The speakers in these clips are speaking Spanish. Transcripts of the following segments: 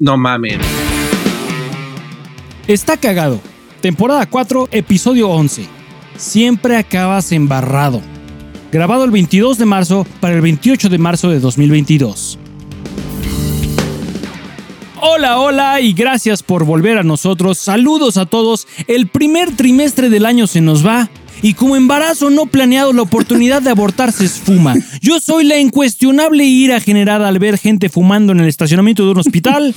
No mamen. Está cagado. Temporada 4, episodio 11. Siempre acabas embarrado. Grabado el 22 de marzo para el 28 de marzo de 2022. Hola, hola y gracias por volver a nosotros. Saludos a todos. El primer trimestre del año se nos va y como embarazo no planeado la oportunidad de abortar se esfuma. Yo soy la incuestionable ira generada al ver gente fumando en el estacionamiento de un hospital.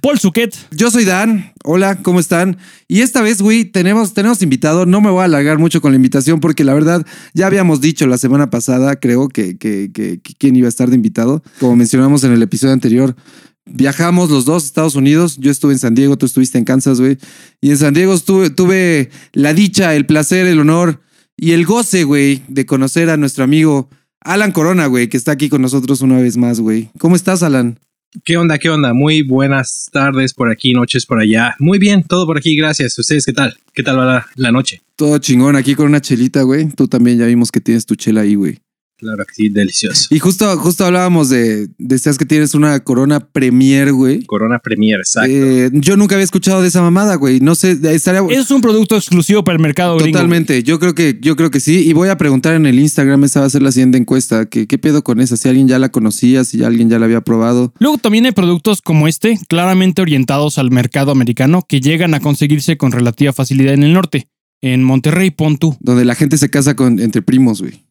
Paul Suquet. Yo soy Dan. Hola, ¿cómo están? Y esta vez, güey, tenemos, tenemos invitado. No me voy a alargar mucho con la invitación porque la verdad ya habíamos dicho la semana pasada, creo, que, que, que, que quién iba a estar de invitado. Como mencionamos en el episodio anterior, Viajamos los dos a Estados Unidos. Yo estuve en San Diego, tú estuviste en Kansas, güey. Y en San Diego estuve, tuve la dicha, el placer, el honor y el goce, güey, de conocer a nuestro amigo Alan Corona, güey, que está aquí con nosotros una vez más, güey. ¿Cómo estás, Alan? ¿Qué onda? ¿Qué onda? Muy buenas tardes por aquí, noches por allá. Muy bien, todo por aquí, gracias. ¿Ustedes qué tal? ¿Qué tal va la, la noche? Todo chingón aquí con una chelita, güey. Tú también ya vimos que tienes tu chela ahí, güey. Claro que sí, delicioso. Y justo, justo hablábamos de, decías que tienes una Corona Premier, güey. Corona Premier, exacto. Eh, yo nunca había escuchado de esa mamada, güey. No sé, estaría... Es un producto exclusivo para el mercado gringo. Totalmente, yo creo que, yo creo que sí. Y voy a preguntar en el Instagram, esa va a ser la siguiente encuesta. que ¿Qué pedo con esa? Si alguien ya la conocía, si alguien ya la había probado. Luego también hay productos como este, claramente orientados al mercado americano, que llegan a conseguirse con relativa facilidad en el norte. En Monterrey, pon tú. Donde la gente se casa con, entre primos, güey.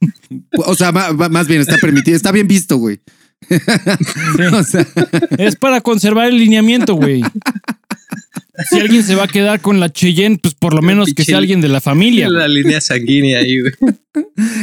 o sea, ma- ma- más bien está permitido, está bien visto, güey. O sea, Es para conservar el lineamiento, güey. Si alguien se va a quedar con la Cheyenne, pues por lo menos que sea alguien de la familia. La línea sanguínea ahí, güey.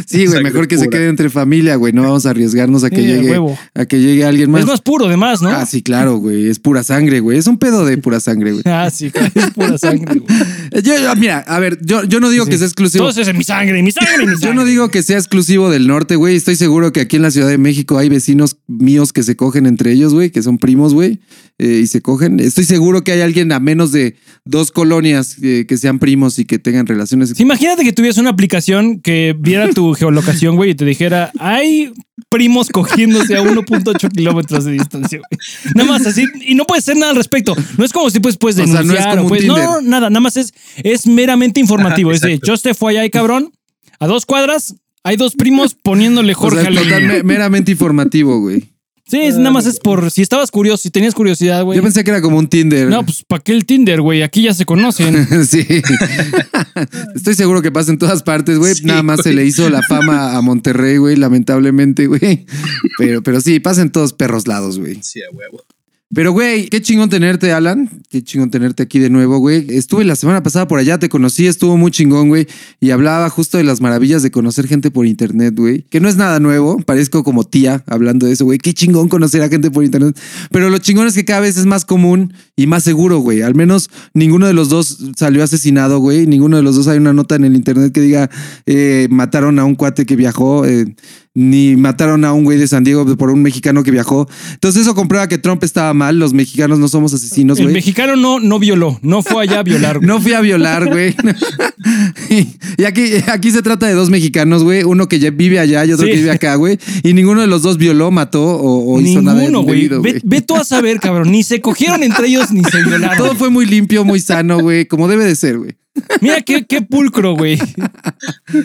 sí, güey, mejor que se quede entre familia, güey. No vamos a arriesgarnos a que Sí, llegue huevo. a que llegue alguien más. Es más puro, además, ¿no? Ah, sí, claro, güey. Es pura sangre, güey. Es un pedo de pura sangre, güey. Ah, sí, es pura sangre, güey. Yo, yo- mira, a ver, yo, yo no digo que sea exclusivo. Todo eso es en mi sangre, mi sangre, mi sangre. Yo no digo que sea exclusivo del norte, güey. Estoy seguro que aquí en la Ciudad de México hay vecinos míos que se cogen entre ellos, güey, que son primos, güey, eh, y se cogen. Estoy seguro que hay alguien a menos de dos colonias eh, que sean primos y que tengan relaciones. Sí, imagínate que tuvieras una aplicación que viera tu geolocación, güey, y te dijera, hay primos cogiéndose a 1.8 kilómetros de distancia, güey. Nada más así, y no puedes hacer nada al respecto. No es como si pues puedes O sea, no es denunciar como o un pues, no, nada, nada más es, es meramente informativo. Ajá, es de, exacto. yo te fue allá y cabrón, a dos cuadras, hay dos primos poniéndole O sea, Jorge es total- meramente informativo, güey. Sí, es- nada más es por, si estabas curioso, si tenías curiosidad, güey. Yo pensé que era como un Tinder. No, pues ¿para qué el Tinder, güey? Aquí ya se conocen. sí. Estoy seguro que pasa en todas partes, güey. Sí, Nada más se le hizo la fama a Monterrey, güey, lamentablemente, güey. Pero, pero sí, pasa en todos perros lados, güey. Sí, a huevo. Pero, güey, qué chingón tenerte, Alan. Qué chingón tenerte aquí de nuevo, güey. Estuve la semana pasada por allá, te conocí, estuvo muy chingón, güey. Y hablaba justo de las maravillas de conocer gente por internet, güey. Que no es nada nuevo. Parezco como tía hablando de eso, güey. Qué chingón conocer a gente por internet. Pero lo chingón es que cada vez es más común y más seguro, güey. Al menos ninguno de los dos salió asesinado, güey. Ninguno de los dos hay una nota en el internet que diga eh, mataron a un cuate que viajó. eh, ni mataron a un güey de San Diego por un mexicano que viajó. Entonces eso comprueba que Trump estaba mal. Los mexicanos no somos asesinos, El güey. mexicano no, no violó, no fue allá a violar. güey. No fui a violar, güey. y aquí, aquí se trata de dos mexicanos, güey. Uno que ya vive allá y otro Sí. que vive acá, güey. Y ninguno de los dos violó, mató o, o hizo nada Ninguno, güey. Ve, güey. ve tú a saber, cabrón. Ni se cogieron entre ellos ni se violaron. Todo fue muy limpio, muy sano, güey. Como debe de ser, güey. Mira qué, qué pulcro, güey.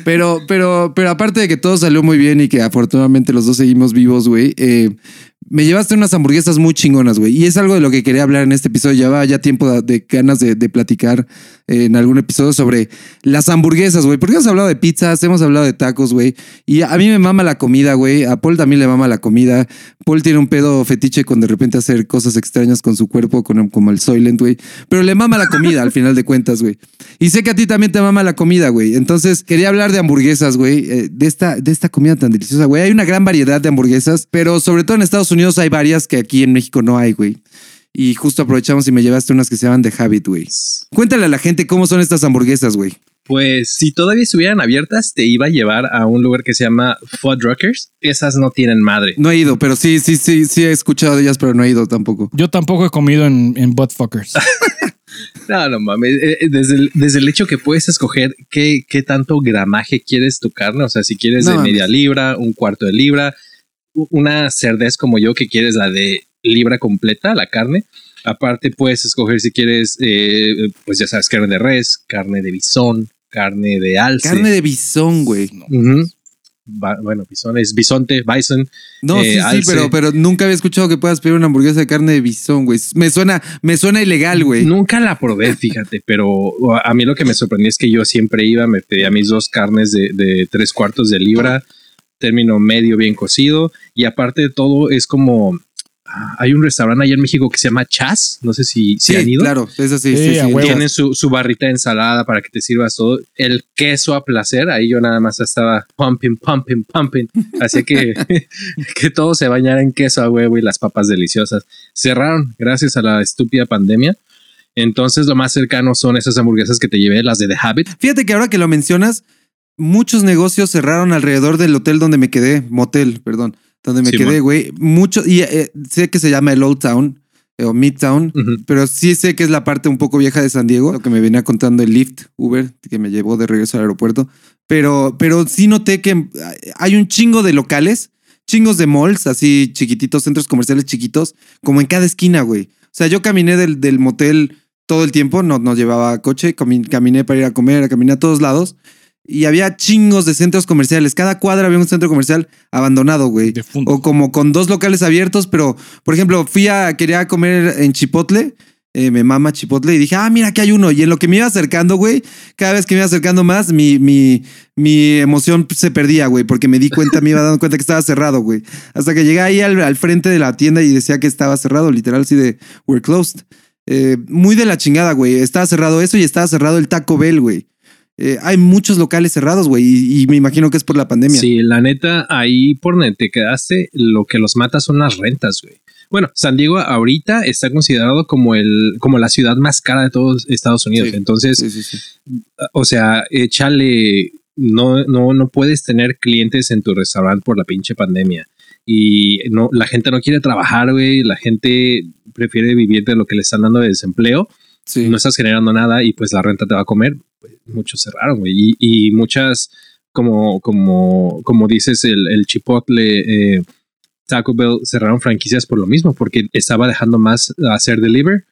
Pero, pero, pero aparte de que todo salió muy bien y que afortunadamente los dos seguimos vivos, güey, eh, me llevaste unas hamburguesas muy chingonas, güey. Y es algo de lo que quería hablar en este episodio. Llevaba ya tiempo de, ganas de, platicar en algún episodio sobre las hamburguesas, güey. Porque hemos hablado de pizzas, hemos hablado de tacos, güey. Y a mí me mama la comida, güey. A Paul también le mama la comida. Paul tiene un pedo fetiche con de repente hacer cosas extrañas con su cuerpo, con, como el Soylent, güey. Pero le mama la comida al final de cuentas, güey. Y sé que a ti también te mama la comida, güey. Entonces quería hablar de hamburguesas, güey. eh, de, esta, de esta comida tan deliciosa, güey. Hay una gran variedad de hamburguesas, pero sobre todo en Estados Unidos hay varias que aquí en México no hay, güey. Y justo aprovechamos y me llevaste unas que se llaman The Habit, güey. Cuéntale a la gente cómo son estas hamburguesas, güey. Pues si todavía estuvieran abiertas, te iba a llevar a un lugar que se llama Fuddruckers. Esas no tienen madre. No he ido, pero sí, sí, sí, sí he escuchado de ellas, pero no he ido tampoco. Yo tampoco he comido en, en buttfuckers. No, no mames. Eh, eh, Desde el, desde el hecho que puedes escoger qué, qué tanto gramaje quieres tu carne. O sea, si quieres No de mames. media libra, un cuarto de libra, una cerdez como yo que quieres la de libra completa la carne. Aparte puedes escoger si quieres, eh, pues ya sabes, carne de res, carne de bisón, carne de alce. Carne de bisón, güey. Ba- bueno, bisón es bisonte, bison. No, eh, sí, sí, alce. pero, pero nunca había escuchado que puedas pedir una hamburguesa de carne de bisón, güey. Me suena, me suena ilegal, güey. Nunca la probé, fíjate, pero a mí lo que me sorprendió es que yo siempre iba, me pedía mis dos carnes de, de tres cuartos de libra, término medio bien cocido, y aparte de todo es como, hay un restaurante allá en México que se llama Chas, no sé si, si Sí, han ido. claro, es así. Sí, Sí, sí. Tienen su, su barrita de ensalada para que te sirvas todo. El queso a placer. Ahí yo nada más estaba pumping, pumping, pumping. Así que que todo se bañara en queso a huevo y las papas deliciosas. Cerraron gracias a la estúpida pandemia. Entonces lo más cercano son esas hamburguesas que te llevé, las de The Habit. Fíjate que ahora que lo mencionas, muchos negocios cerraron alrededor del hotel donde me quedé, motel, perdón, donde me Simón. quedé, güey. Mucho, y eh, sé que se llama el Old Town eh, o Midtown, Ujú. pero sí sé que es la parte un poco vieja de San Diego, lo que me venía contando el Lyft Uber, que me llevó de regreso al aeropuerto. Pero, pero sí noté que hay un chingo de locales, chingos de malls, así chiquititos, centros comerciales chiquitos, como en cada esquina, güey. O sea, yo caminé del, del motel todo el tiempo, no, no llevaba coche, cami- caminé para ir a comer, caminé a todos lados. Y había chingos de centros comerciales. Cada cuadra había un centro comercial abandonado, güey. O como con dos locales abiertos, pero, por ejemplo, fui a, quería comer en Chipotle, eh, me mama Chipotle, y dije, ah, mira, aquí hay uno. Y en lo que me iba acercando, güey, cada vez que me iba acercando más, mi, mi, mi emoción se perdía, güey, porque me di cuenta, me iba dando cuenta que estaba cerrado, güey. Hasta que llegué ahí al, al frente de la tienda y decía que estaba cerrado, literal, así de, we're closed. Eh, muy de la chingada, güey. Estaba cerrado eso y estaba cerrado el Taco Bell, güey. Eh, hay muchos locales cerrados, güey, y, y me imagino que es por la pandemia. Sí, la neta, ahí por donde te quedaste, lo que los mata son las rentas, güey. Bueno, San Diego ahorita está considerado como el, como la ciudad más cara de todos Estados Unidos. Sí. Entonces, Sí, sí, sí. o sea, échale, no, no, no puedes tener clientes en tu restaurante por la pinche pandemia. Y no, la gente no quiere trabajar, güey. La gente prefiere vivir de lo que le están dando de desempleo. Sí. No estás generando nada y pues la renta te va a comer. Pues, muchos cerraron, güey. Y, y muchas, como, como, como dices, el, el Chipotle, eh, Taco Bell cerraron franquicias por lo mismo, porque estaba dejando más hacer deliver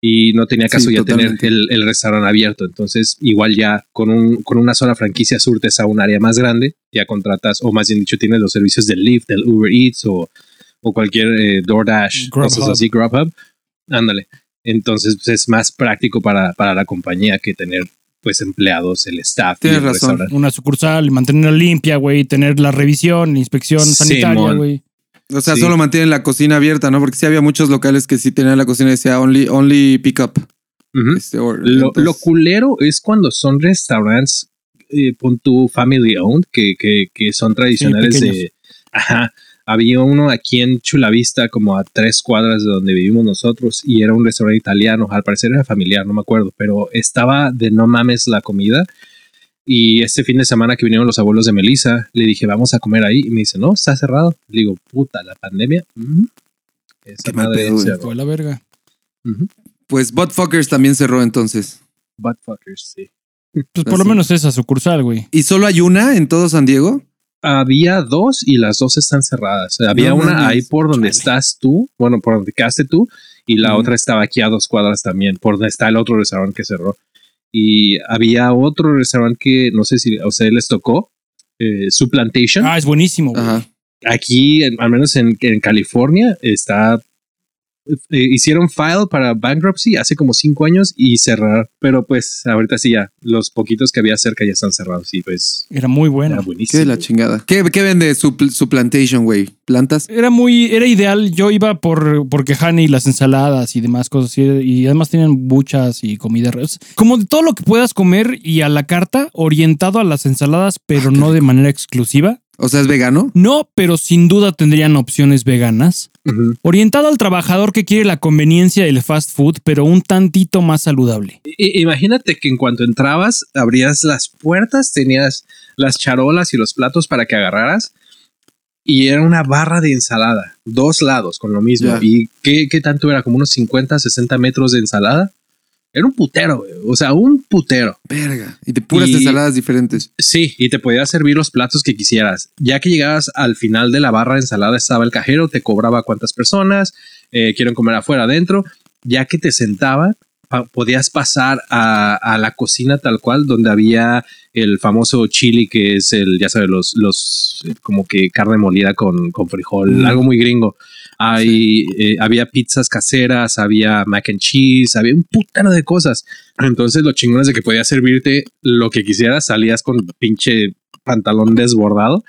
y no tenía caso Sí, ya tener el, el restaurante abierto. Entonces, igual ya con, un, con una sola franquicia surtes a un área más grande, ya contratas, o más bien dicho, tienes los servicios del Lyft, del Uber Eats o, o cualquier eh, DoorDash, Grubhub. cosas así, Grubhub. Ándale. Entonces, pues, es más práctico para, para la compañía que tener pues empleados, el staff. y Tienes razón. Una sucursal, mantenerla limpia, güey, tener la revisión, inspección sanitaria, güey. O sea, Sí. solo mantienen la cocina abierta, ¿no? Porque sí había muchos locales que sí tenían la cocina y decía only, only pick up. Este, or- Lo, entonces- lo culero es cuando son restaurantes, eh, pon tu family owned, que, que, que son tradicionales de... Ajá. Había uno aquí en Chulavista, como a tres cuadras de donde vivimos nosotros, y era un restaurante italiano. Al parecer era familiar, no me acuerdo, pero estaba de no mames la comida. Y este fin de semana que vinieron los abuelos de Melissa, le dije, vamos a comer ahí. Y me dice, no, está cerrado. Le digo, puta, la pandemia. Ujú. Esa Qué mal madre pedo, güey. cerró. La verga. Ujú. Pues Buttfuckers también cerró entonces. Buttfuckers, sí. Pues por lo menos esa sucursal, güey. ¿Y solo hay una en todo San Diego? Había dos y las dos están cerradas. Había No una ahí por donde Chale. estás tú, bueno, por donde quedaste tú, y la otra estaba aquí a dos cuadras también, por donde está el otro restaurante que cerró. Y había otro restaurante que no sé si a ustedes les tocó, eh, su Plantation. Ah, es buenísimo, güey. Aquí, en- al menos en, en California, está. Eh, hicieron file para bankruptcy hace como cinco años y cerrar, pero pues ahorita sí ya, los poquitos que había cerca ya están cerrados y pues Era muy bueno. era Qué buenísimo. de la chingada. ¿Qué, qué vende su, su plantation, güey? ¿Plantas? Era muy, era ideal. Yo iba por porque Honey, las ensaladas y demás cosas. Y, y además tenían buchas y comida. Como de todo lo que puedas comer y a la carta, orientado a las ensaladas, pero no de manera exclusiva. O sea, ¿es vegano? No, pero sin duda tendrían opciones veganas. Orientado al trabajador que quiere la conveniencia del fast food, pero un tantito más saludable. I- Imagínate que en cuanto entrabas, abrías las puertas, tenías las charolas y los platos para que agarraras. Y era una barra de ensalada, dos lados con lo mismo. ¿Y qué, qué tanto era? Como unos 50, 60 metros de ensalada. Era un putero, güey. O sea, un putero. Verga. Y de puras Y- ensaladas diferentes. Sí, y te podías servir los platos que quisieras. Ya que llegabas al final de la barra de ensalada, estaba el cajero, te cobraba cuántas personas eh, quieren comer afuera, adentro. Ya que te sentaba, pa- podías pasar a, a la cocina tal cual, donde había el famoso chili, que es el, ya sabes, los, los eh, como que carne molida con, con frijol, Mm. algo muy gringo. Hay, eh, había pizzas caseras, había mac and cheese, había un putano de cosas. Entonces, lo chingón es de que podías servirte lo que quisieras, salías con pinche pantalón desbordado,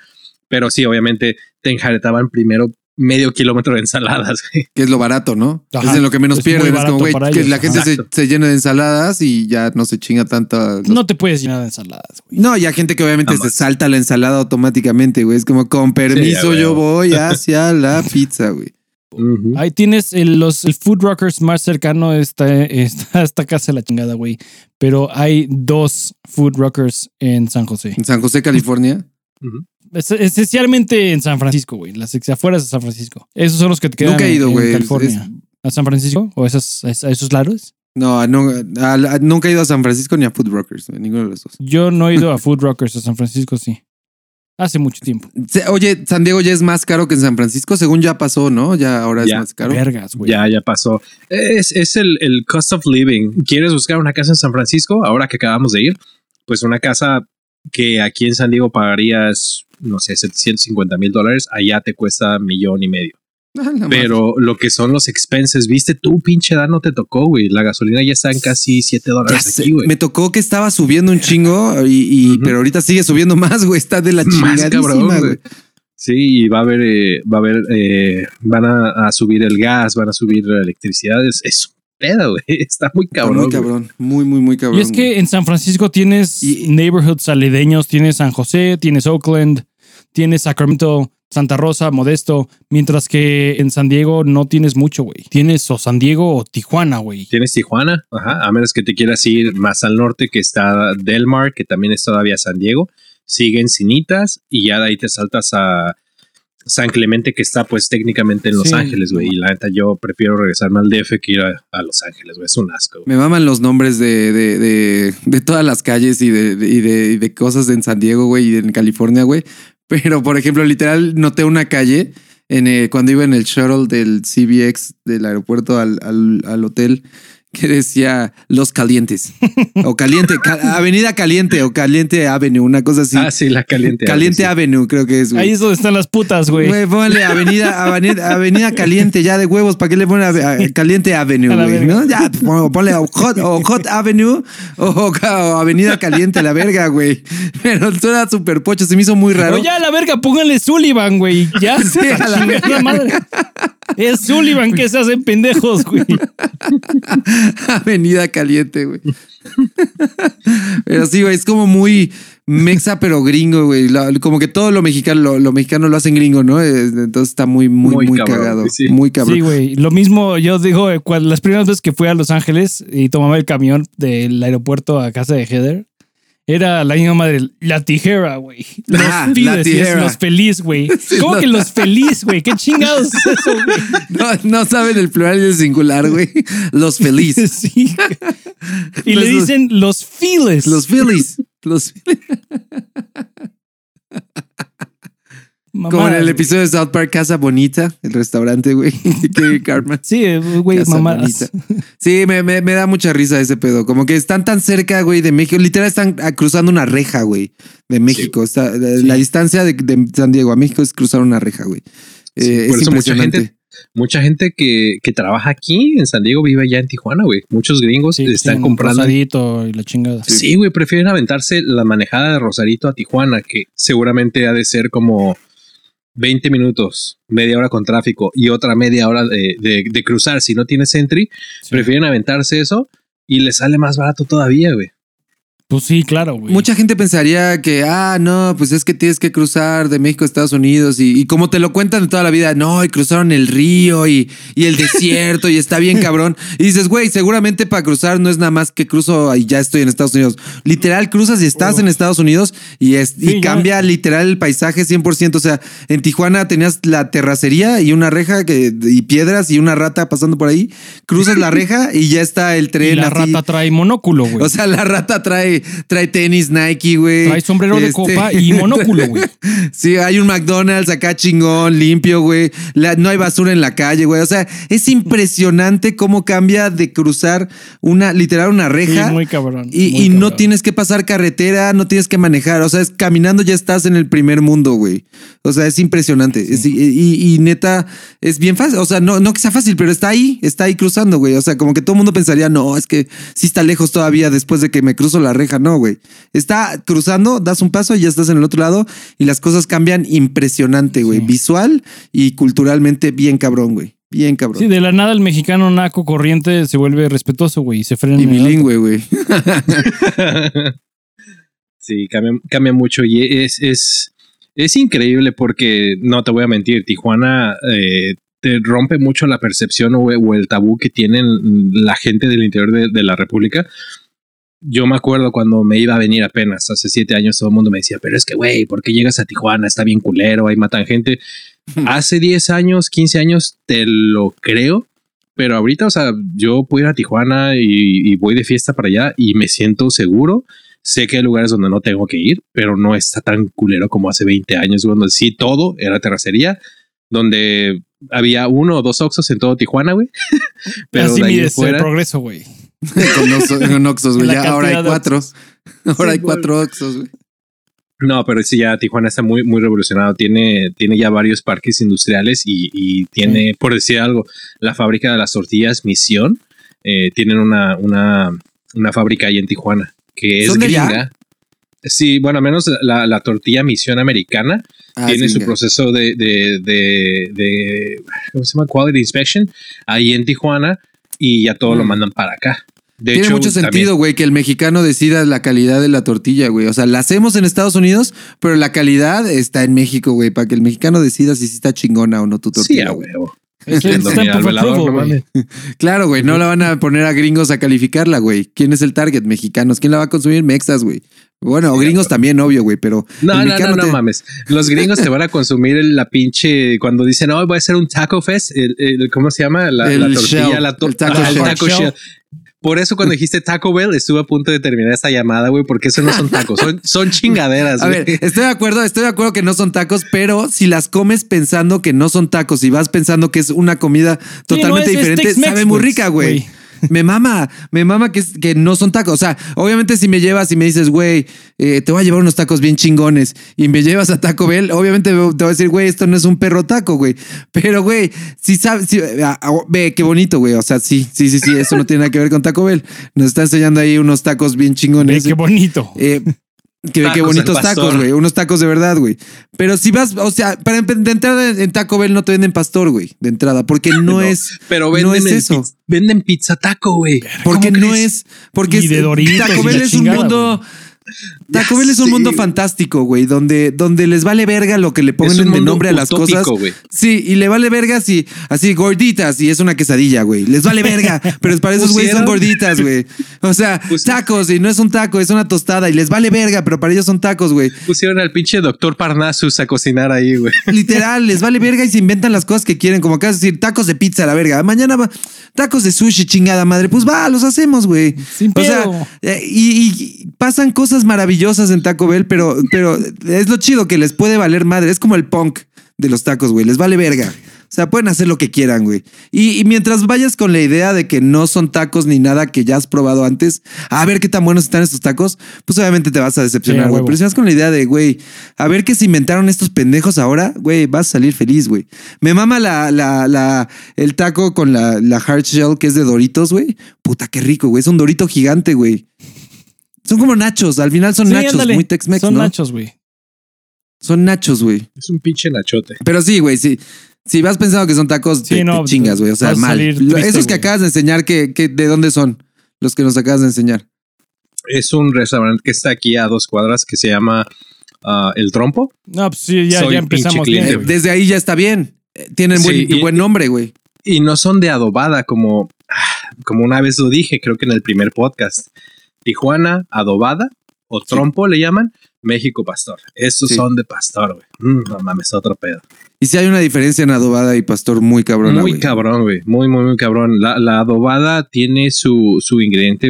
pero sí, obviamente te enjaretaban primero medio kilómetro de ensaladas. Que es lo barato, ¿no? Ajá. Es de lo que menos pierden. Es como, güey, que ellos. la gente se, se llena de ensaladas y ya no se chinga tanto. a los- No te puedes llenar de ensaladas, güey. No, y hay gente que obviamente se salta la ensalada automáticamente, güey. Es como, con permiso, ya, yo voy hacia la pizza, güey. Ahí tienes el, los, el Food Rockers más cercano está, está esta casa de la chingada, güey. Pero hay dos Food Rockers en San José. En San José, California. Es- Esencialmente en San Francisco, güey. Las afueras de San Francisco. Esos son los que te quedan Nunca he ido, en- güey. California. Es- ¿A San Francisco? ¿O esas, a esos lados? No, no a- a- nunca he ido a San Francisco ni a Food Rockers, ninguno de los dos. Yo no he ido a Food Rockers a San Francisco, sí. Hace mucho tiempo. Oye, San Diego ya es más caro que en San Francisco, según ya pasó, ¿no? Ya ahora Ya. es más caro. Vergas, güey. Ya, ya pasó. Es, es el, el cost of living. ¿Quieres buscar una casa en San Francisco? Ahora que acabamos de ir, pues una casa que aquí en San Diego pagarías, no sé, 750 mil dólares, allá te cuesta millón y medio. Ah. Pero lo que son los expenses, viste, tú pinche edad no te tocó, güey. La gasolina ya está en casi 7 Ya dólares sé, aquí, güey. me tocó que estaba subiendo un chingo, y, pero ahorita sigue subiendo más, güey. Está de la chingadísima, güey. Sí, y va a haber, eh, va a haber, eh, van a, a subir el gas, van a subir la electricidad. Es, es un pedo, güey. Está muy Está cabrón. muy güey. cabrón. Muy, muy, muy cabrón. Y es que en San Francisco tienes Y- neighborhoods aledaños, tienes San José, tienes Oakland, tienes Sacramento, Santa Rosa, Modesto, mientras que en San Diego no tienes mucho, güey. Tienes o San Diego o Tijuana, güey. Tienes Tijuana, ajá, a menos que te quieras ir más al norte, que está Del Mar, que también es todavía San Diego. Siguen Cinitas y ya de ahí te saltas a San Clemente, que está pues técnicamente en Los Sí. Ángeles, güey. Y la neta, yo prefiero regresarme al DF que ir a, a Los Ángeles, güey. Es un asco, güey. Me maman los nombres de, de, de, de todas las calles y de, de, y de, y de cosas en San Diego, güey, y en California, güey. Pero, por ejemplo, literal, noté una calle en el- cuando iba en el shuttle del CBX del aeropuerto al, al, al hotel que decía Los Calientes. o Caliente, Ca- Avenida Caliente o Caliente Avenue, una cosa así. Ah, sí, la caliente. Caliente sí. Avenue, creo que es, güey. Ahí es donde están las putas, güey. Güey, póngale avenida, avenida, avenida Caliente, ya de huevos, ¿para qué le ponen a- Caliente Avenue, güey? Ya, pon- ponle o Hot, o Hot Avenue o, o Avenida Caliente, la verga, güey. Pero suena súper pocho, se me hizo muy raro. O ya a la verga, pónganle Sullivan, güey. Ya, Sí, a la madre. Es Sullivan que se hacen pendejos, güey. Avenida Caliente, güey. Pero sí, güey, es como muy mexa, pero gringo, güey. Como que todo lo mexicano, lo, lo mexicano lo hacen gringo, ¿no? Eh, Entonces está muy, muy, muy, Muy cabrón, cagado. sí. Muy cabrón. Sí, güey. Lo mismo yo digo, eh, cuando, las primeras veces que fui a Los Ángeles y tomaba el camión del aeropuerto a casa de Heather, era la misma madre, la tijera, güey. Los Ah, fides, es los feliz, güey. Sí, ¿Cómo los- que los feliz, güey? ¿Qué chingados es eso, güey? No, no saben el plural y el singular, güey. Los felices. Sí. Y le Los- dicen los files. Los Phillies. Los Mamadas, Como en el episodio de South Park, Casa Bonita, el restaurante, güey. de Kevin Cartman. Sí, eh, güey, mamadas. Bonita. Sí, me, me- me da mucha risa ese pedo. Como que están tan cerca, güey, de México. Literal están ah, cruzando una reja, güey, de México. Está, la, Sí. la distancia de, de San Diego a México es cruzar una reja, güey. Sí, Eh, por es eso mucha impresionante. gente, mucha gente que, que trabaja aquí en San Diego vive allá en Tijuana, güey. Muchos gringos Sí, están sí, comprando. Rosadito y la chingada. Sí, güey, prefieren aventarse la manejada de Rosarito a Tijuana, que seguramente ha de ser como 20 minutos, media hora con tráfico y otra media hora de, de- de cruzar. Si no tienes entry, Sí. prefieren aventarse eso y les sale más barato todavía, güey. Pues sí, claro, güey. Mucha gente pensaría que, ah, no, pues es que tienes que cruzar de México a Estados Unidos y, y como te lo cuentan toda la vida, no, y cruzaron el río y, y el desierto y está bien cabrón. Y dices, güey, seguramente para cruzar no es nada más que cruzo y ya estoy en Estados Unidos. Literal, cruzas y estás en Estados Unidos y, es, y ya. cambia literal el paisaje 100%. O sea, en Tijuana tenías la terracería y una reja que, y piedras y una rata pasando por ahí. Cruzas la reja y ya está el y tren la así. rata trae monóculo, güey. O sea, la rata trae, trae tenis Nike, güey. trae sombrero de Este, copa y monóculo, güey. Sí, hay un McDonald's acá chingón, limpio, güey. La- no hay basura en la calle, güey. O sea, es impresionante cómo cambia de cruzar una, literal, una reja. Sí, muy cabrón, Y, muy y no tienes que pasar carretera, no tienes que manejar. O sea, es caminando ya estás en el primer mundo, güey. O sea, es impresionante. Es- y, neta, es bien fácil. O sea, no, no que sea fácil, pero está ahí, está ahí cruzando, güey. O sea, como que todo el mundo pensaría, no, es que sí está lejos todavía después de que me cruzo la reja. No, güey. Está cruzando, das un paso y ya estás en el otro lado y las cosas cambian impresionante, güey. Sí. Visual y culturalmente bien cabrón, güey. Bien cabrón. Sí, de la nada el mexicano naco corriente se vuelve respetuoso, güey, y se frena. y bilingüe, güey. Sí, cambia, cambia mucho y es, es, es increíble porque, no te voy a mentir, Tijuana eh, te rompe mucho la percepción o, o el tabú que tienen la gente del interior de, de la República. Yo me acuerdo cuando me iba a venir apenas, hace siete años, todo el mundo me decía, pero es que, güey, ¿por qué llegas a Tijuana? Está bien culero, ahí matan gente. hace 10 años, 15 años, te lo creo, pero ahorita, o sea, yo puedo ir a Tijuana y, y voy de fiesta para allá y me siento seguro. Sé que hay lugares donde no tengo que ir, pero no está tan culero como hace 20 años, donde sí todo era terracería, donde había uno o dos Oxos en todo Tijuana, güey. pero Así de ahí el progreso, güey. con, oxo- con Oxxos, güey. Ya ahora hay cuatro. Ahora Sí, hay cuatro Oxxos, güey. No, pero sí, ya Tijuana está muy, muy revolucionado. Tiene, tiene ya varios parques industriales y, y tiene, por decir algo, la fábrica de las tortillas Misión. eh, tienen una, una, una fábrica ahí en Tijuana que es gringa. Sí, bueno, al menos la, la tortilla Misión americana Ah, tiene sí, su ya. proceso de, de, de, de- ¿cómo se llama? Quality Inspection ahí en Tijuana y ya todo lo Mm. mandan para acá. De Tiene hecho, mucho sentido, güey, que el mexicano decida la calidad de la tortilla, güey. O sea, la hacemos en Estados Unidos, pero la calidad está en México, güey, para que el mexicano decida si sí está chingona o no tu Sí, tortilla. a huevo. No. Claro, güey, no la van a poner a gringos a calificarla, güey. ¿Quién es el target? Mexicanos. ¿Quién la va a consumir? Mexas, güey. Bueno, o gringos también, obvio, güey, pero. No, no, no, no te- mames. Los gringos te van a consumir la pinche cuando dicen, "Oh, voy a hacer un taco fest", el, el- ¿cómo se llama? La, El la tortilla, shell, la to- el taco el shell. taco Shell. Por eso cuando dijiste Taco Bell estuve a punto de terminar esta llamada, güey, porque eso no son tacos, son, son chingaderas, A güey. ver, estoy de acuerdo, estoy de acuerdo que no son tacos, pero si las comes pensando que no son tacos y vas pensando que es una comida totalmente es diferente, sabe muy rica, güey. Me mama, me mama que, que no son tacos. O sea, obviamente si me llevas y me dices, güey, eh, te voy a llevar unos tacos bien chingones y me llevas a Taco Bell, obviamente te voy a decir, güey, esto no es un perro taco, güey. Pero, güey, si sabes, si- ah, ah, ve, qué bonito, güey. O sea, sí, sí, sí, sí, eso no tiene nada que ver con Taco Bell. Nos está enseñando ahí unos tacos bien Ve chingones. qué bonito. Eh, que qué bonitos tacos, güey. Unos tacos de verdad, güey. Pero si vas, o sea, para de entrada en Taco Bell no te venden pastor, güey. De entrada, porque no, No, es. Pero no venden, es el eso. piz- venden pizza taco, güey. Porque ¿Cómo no crees? es. Porque Y es- de Doritos Taco Bell es un mundo. Taco Bell es un mundo güey. fantástico, güey, donde, donde les vale verga lo que le pongan de nombre a las utópico, cosas. güey. Sí, y le vale verga si así gorditas y es una quesadilla, güey. Les vale verga, pero para esos güeyes son gorditas, güey. O sea, tacos y no es un taco, es una tostada y les vale verga, pero para ellos son tacos, güey. Pusieron al pinche doctor Parnassus a cocinar ahí, güey. Literal, les vale verga y se inventan las cosas que quieren, como acá decir tacos de pizza, la verga. Mañana va, tacos de sushi, chingada madre. Pues va, los hacemos, güey. Sin O sea, pedo. eh, y, y pasan cosas maravillosas en Taco Bell, pero, pero es lo chido que les puede valer madre. Es como el punk de los tacos, güey. Les vale verga. O sea, pueden hacer lo que quieran, güey. Y, y mientras vayas con la idea de que no son tacos ni nada que ya has probado antes, a ver qué tan buenos están estos tacos, pues obviamente te vas a decepcionar, güey. Pero si vas con la idea de, güey, a ver qué se inventaron estos pendejos ahora, güey, vas a salir feliz, güey. Me mama la, la, la, el taco con la, la hard shell que es de Doritos, güey. Puta, qué rico, güey. Es un Dorito gigante, güey. Son como nachos, al final son Sí, nachos, ándale. muy Tex-Mex, Son ¿no? nachos, güey. Son nachos, güey. Es un pinche nachote. Pero sí, güey, sí. Si vas pensando que son tacos, Sí, te, no, te chingas, güey. O sea, mal. triste, Esos que acabas de enseñar, que, que- ¿de dónde son? Los que nos acabas de enseñar. Es un restaurante que está aquí a dos cuadras que se llama ah, El Trompo. No, pues sí, ya, ya empezamos bien. Desde ahí ya está bien. Eh, Tienen buen, y- buen nombre, güey. Y no son de adobada como, como una vez lo dije, creo que en el primer podcast. Tijuana, adobada o trompo le llaman, México pastor. Esos Sí. son de pastor, güey. Mm, no mames, otro pedo. Y si hay una diferencia en adobada y pastor muy cabrona, muy güey. cabrón, güey. Muy, muy, muy cabrón. La, la adobada tiene su, su ingrediente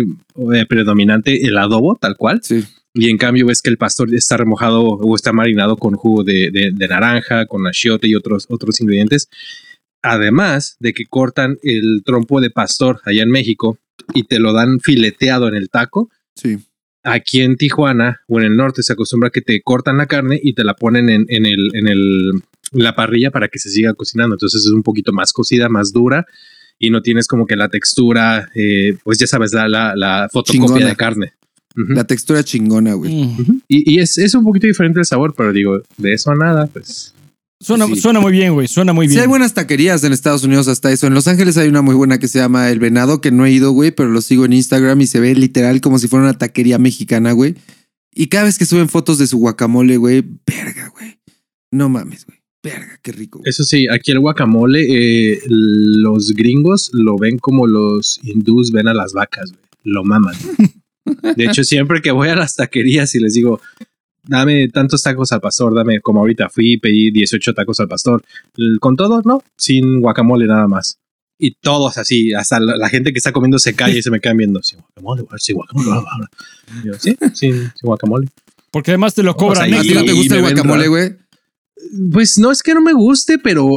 eh, predominante, el adobo, tal cual. Sí. Y en cambio ves que el pastor está remojado o está marinado con jugo de, de- de naranja, con achiote y otros, otros ingredientes. Además de que cortan el trompo de pastor allá en México y te lo dan fileteado en el taco. Sí. Aquí en Tijuana o en el norte se acostumbra que te cortan la carne y te la ponen en, en el, en el, la parrilla para que se siga cocinando. Entonces es un poquito más cocida, más dura y no tienes como que la textura, eh, pues ya sabes, la, la, la fotocopia Chingona. de carne. La textura chingona, güey. Ujú. Y, y es, es un poquito diferente el sabor, pero digo, de eso a nada, pues. Suena, Sí. suena muy bien, güey. Suena muy Sí, bien. hay buenas taquerías en Estados Unidos hasta eso. En Los Ángeles hay una muy buena que se llama El Venado, que no he ido, güey, pero lo sigo en Instagram y se ve literal como si fuera una taquería mexicana, güey. Y cada vez que suben fotos de su guacamole, güey, verga, güey. No mames, güey. Verga, qué rico. güey. Eso sí, aquí el guacamole, eh, los gringos lo ven como los hindús ven a las vacas, güey. Lo maman. De hecho, siempre que voy a las taquerías y les digo, dame tantos tacos al pastor, dame como ahorita fui y pedí 18 tacos al pastor. Con todo, ¿no? Sin guacamole nada más. Y todos así, hasta la, la gente que está comiendo se calla y se me quedan viendo. Sin guacamole, güey, sin guacamole. bla, bla, bla". Y yo, sí, sin, sin guacamole. Porque además te lo cobran sea, ¿A y- ti no te gusta el guacamole, güey? Pues no es que no me guste, pero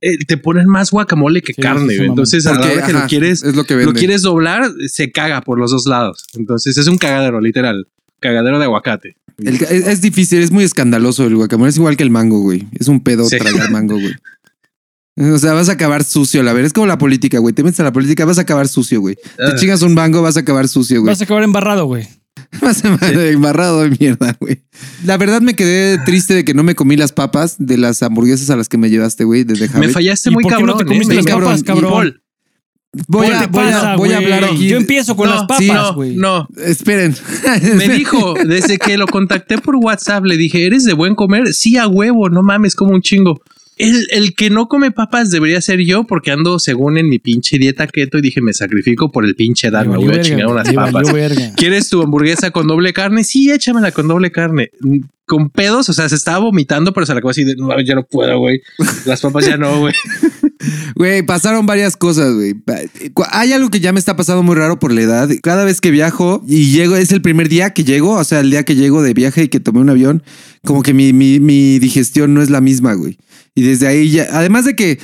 eh, te ponen más guacamole que Sí, carne. Entonces, a la hora que ajá, lo quieres, es lo que lo quieres doblar, se caga por los dos lados. Entonces, es un cagadero, literal. Cagadero de aguacate. El es, es difícil, es muy escandaloso el guacamole. Es igual que el mango, güey. Es un pedo Sí. tragar mango, güey. O sea, vas a acabar sucio, la verdad. Es como la política, güey. Te metes a la política, vas a acabar sucio, güey. Te Ah. chingas un mango, vas a acabar sucio, güey. Vas a acabar embarrado, güey. Vas a embarrado de mierda, güey. La verdad me quedé triste de que no me comí las papas de las hamburguesas a las que me llevaste, güey, desde Me fallaste ¿Y muy por qué no cabrón. te comiste ¿eh? las Me- papas, Y cabrón? Voy ¿Qué a, voy hablar aquí. Yo empiezo con No, las papas, sí, no, güey. no. Esperen. Me dijo, desde que lo contacté por WhatsApp, le dije, ¿eres de buen comer? Sí, a huevo, no mames, como un chingo. El, el que no come papas debería ser yo porque ando según en mi pinche dieta keto y dije, me sacrifico por el pinche Dan, me voy a chingar unas papas. ¿Quieres tu hamburguesa con doble carne? Sí, échamela con doble carne. Con pedos, o sea, se estaba vomitando, pero se la acabó así de, no, ya no puedo, güey. Las papas ya no, güey. Güey, pasaron varias cosas, güey. Hay algo que ya me está pasando muy raro por la edad. Cada vez que viajo y llego, es el primer día que llego, o sea, el día que llego de viaje y que tomé un avión, como que mi, mi, mi digestión no es la misma, güey. Y desde ahí ya, además de que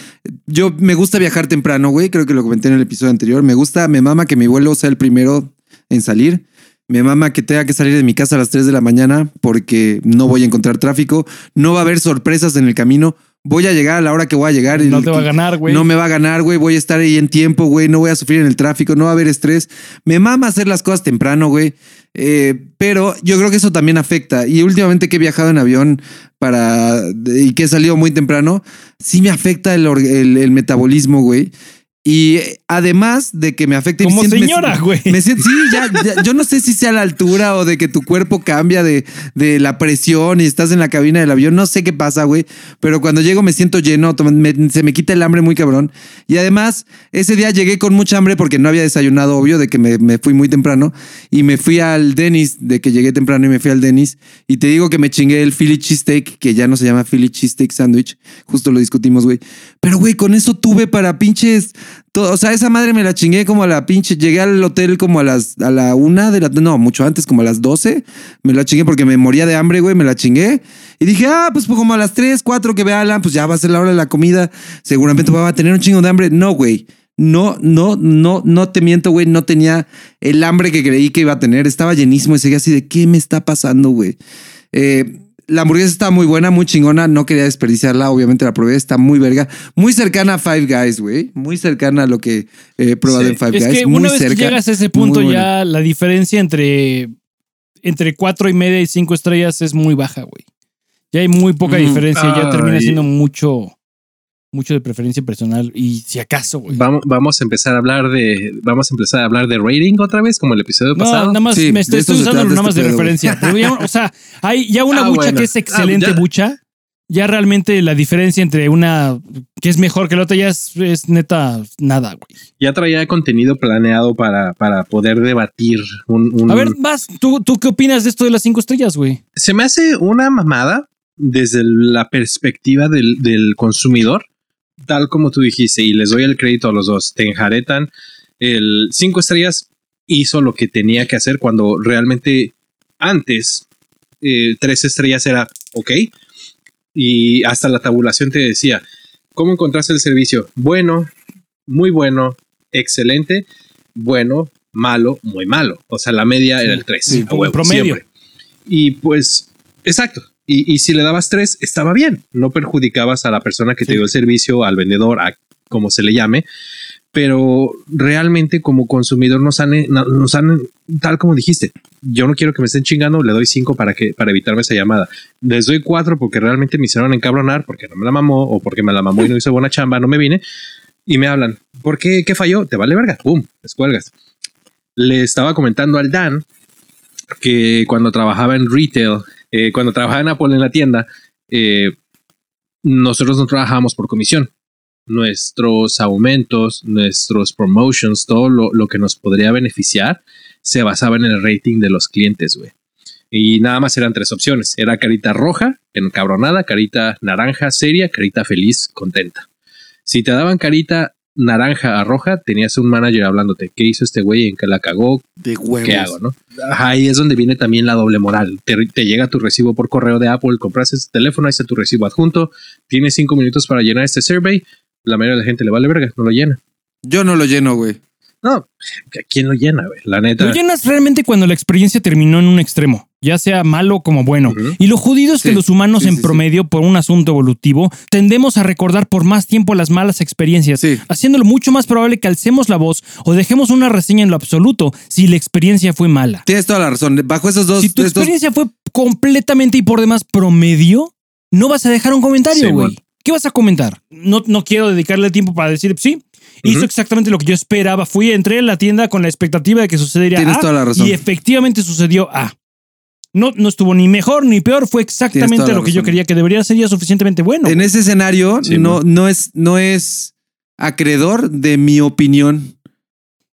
yo me gusta viajar temprano, güey, creo que lo comenté en el episodio anterior, me gusta, me mama que mi vuelo sea el primero en salir. Me mama que tenga que salir de mi casa a las 3 de la mañana porque no voy a encontrar tráfico, no va a haber sorpresas en el camino. Voy a llegar a la hora que voy a llegar. No te va a ganar, güey. no me va a ganar, güey. Voy a estar ahí en tiempo, güey. No voy a sufrir en el tráfico. No va a haber estrés. Me mama hacer las cosas temprano, güey. Eh, pero yo creo que eso también afecta. Y últimamente que he viajado en avión para y que he salido muy temprano, sí me afecta el, el- el metabolismo, güey. Y además de que me afecta. Como siento- me- señora, güey. me siento, sí, ya, ya- yo no sé si sea la altura o de que tu cuerpo cambia de, de la presión y estás en la cabina del avión. No sé qué pasa, güey. Pero cuando llego me siento lleno, me- se me quita el hambre muy cabrón. Y además, ese día llegué con mucha hambre porque no había desayunado, obvio, de que me, me fui muy temprano. Y me fui al Dennis, de que llegué temprano y me fui al Dennis. Y te digo que me chingué el Philly Cheesesteak, que ya no se llama Philly Cheesesteak Sandwich. Justo lo discutimos, güey. Pero, güey, con eso tuve para pinches todo, o sea, esa madre me la chingué como a la pinche. Llegué al hotel como a las a la una de la. No, mucho antes, como a las 12. Me la chingué porque me moría de hambre, güey. Me la chingué. Y dije, ah, pues, pues como a las 3, 4 que vea Alan, pues ya va a ser la hora de la comida. Seguramente va a tener un chingo de hambre. No, güey. No, no, no, no te miento, güey. No tenía el hambre que creí que iba a tener. Estaba llenísimo y seguía así de qué me está pasando, güey. Eh, la hamburguesa está muy buena, muy chingona. No quería desperdiciarla. Obviamente la probé. Está muy verga. Muy cercana a Five Guys, güey. Muy cercana a lo que he probado Sí. en Five Es Guys. que muy una vez cerca. que llegas a ese punto, ya la diferencia entre, entre cuatro y media y cinco estrellas es muy baja, güey. Ya hay muy poca Mm. diferencia, ya termina siendo mucho, mucho de preferencia personal y si acaso, güey. Vamos, vamos a empezar a hablar de. Vamos a empezar a hablar de rating otra vez, como el episodio No, pasado. nada más Sí, me de estoy, usando nada más este de pedo, güey. referencia. Pero ya, o sea, hay ya una Ah, bucha bueno. que es Ah, excelente ya. bucha. Ya realmente la diferencia entre una que es mejor que la otra ya es, es neta nada, güey. Ya traía contenido planeado para, para poder debatir un. un- A ver, vas, ¿tú, ¿tú qué opinas de esto de las cinco estrellas, güey? Se me hace una mamada desde la perspectiva del, del consumidor, tal como tú dijiste, y les doy el crédito a los dos. Te enjaretan. El cinco estrellas hizo lo que tenía que hacer cuando realmente antes eh, tres estrellas era ok. Y hasta la tabulación te decía, ¿cómo encontraste el servicio? Bueno, muy bueno, excelente, bueno, malo, muy malo. O sea, la media era el 3. sí, promedio. Y pues, exacto. Y, y si le dabas 3, estaba bien. No perjudicabas a la persona que te Sí. dio el servicio, al vendedor, a como se le llame. Pero realmente como consumidor nos han, nos han, tal como dijiste, yo no quiero que me estén chingando, le doy 5 para, que, para evitarme esa llamada. Les doy 4 porque realmente me hicieron encabronar, porque no me la mamó o porque me la mamó y no hizo buena chamba, no me vine. Y me hablan, ¿por qué? ¿Qué falló? Te vale verga. Pum, descuelgas. Le estaba comentando al Dan que cuando trabajaba en retail, eh, cuando trabajaba en Apple en la tienda, eh, nosotros no trabajábamos por comisión. Nuestros aumentos, nuestros promotions, todo lo, que nos podría beneficiar se basaba en el rating de los clientes, güey. Y nada más eran tres opciones. Era carita roja, encabronada, carita naranja, seria, carita feliz, contenta. Si te daban carita naranja a roja, tenías un manager hablándote. ¿Qué hizo este güey? ¿En qué la cagó? De huevos. ¿Qué hago, no? Ajá, ahí es donde viene también la doble moral. Te, te llega tu recibo por correo de Apple, compras este teléfono, ahí está tu recibo adjunto, tienes cinco minutos para llenar este survey. La mayoría de la gente le vale verga, no lo llena. Yo no lo lleno, güey. No, ¿quién lo llena, güey? La neta. Lo llenas realmente cuando la experiencia terminó en un extremo, ya sea malo como bueno. Y lo jodido es que los humanos sí, en sí, promedio, por un asunto evolutivo, tendemos a recordar por más tiempo las malas experiencias, haciéndolo mucho más probable que alcemos la voz o dejemos una reseña en lo absoluto si la experiencia fue mala. Tienes toda la razón. Bajo esos dos. Si tu experiencia fue completamente y por demás promedio, no vas a dejar un comentario, güey. bueno. ¿Qué vas a comentar? No, no quiero dedicarle tiempo para decir, sí, hizo exactamente lo que yo esperaba. Fui, entré en la tienda con la expectativa de que sucedería Tienes A toda la razón. y efectivamente sucedió A. No, no estuvo ni mejor ni peor, fue exactamente lo que yo quería, que debería ser ya suficientemente bueno. En ese escenario, Sí, no, no, es, no es acreedor de mi opinión.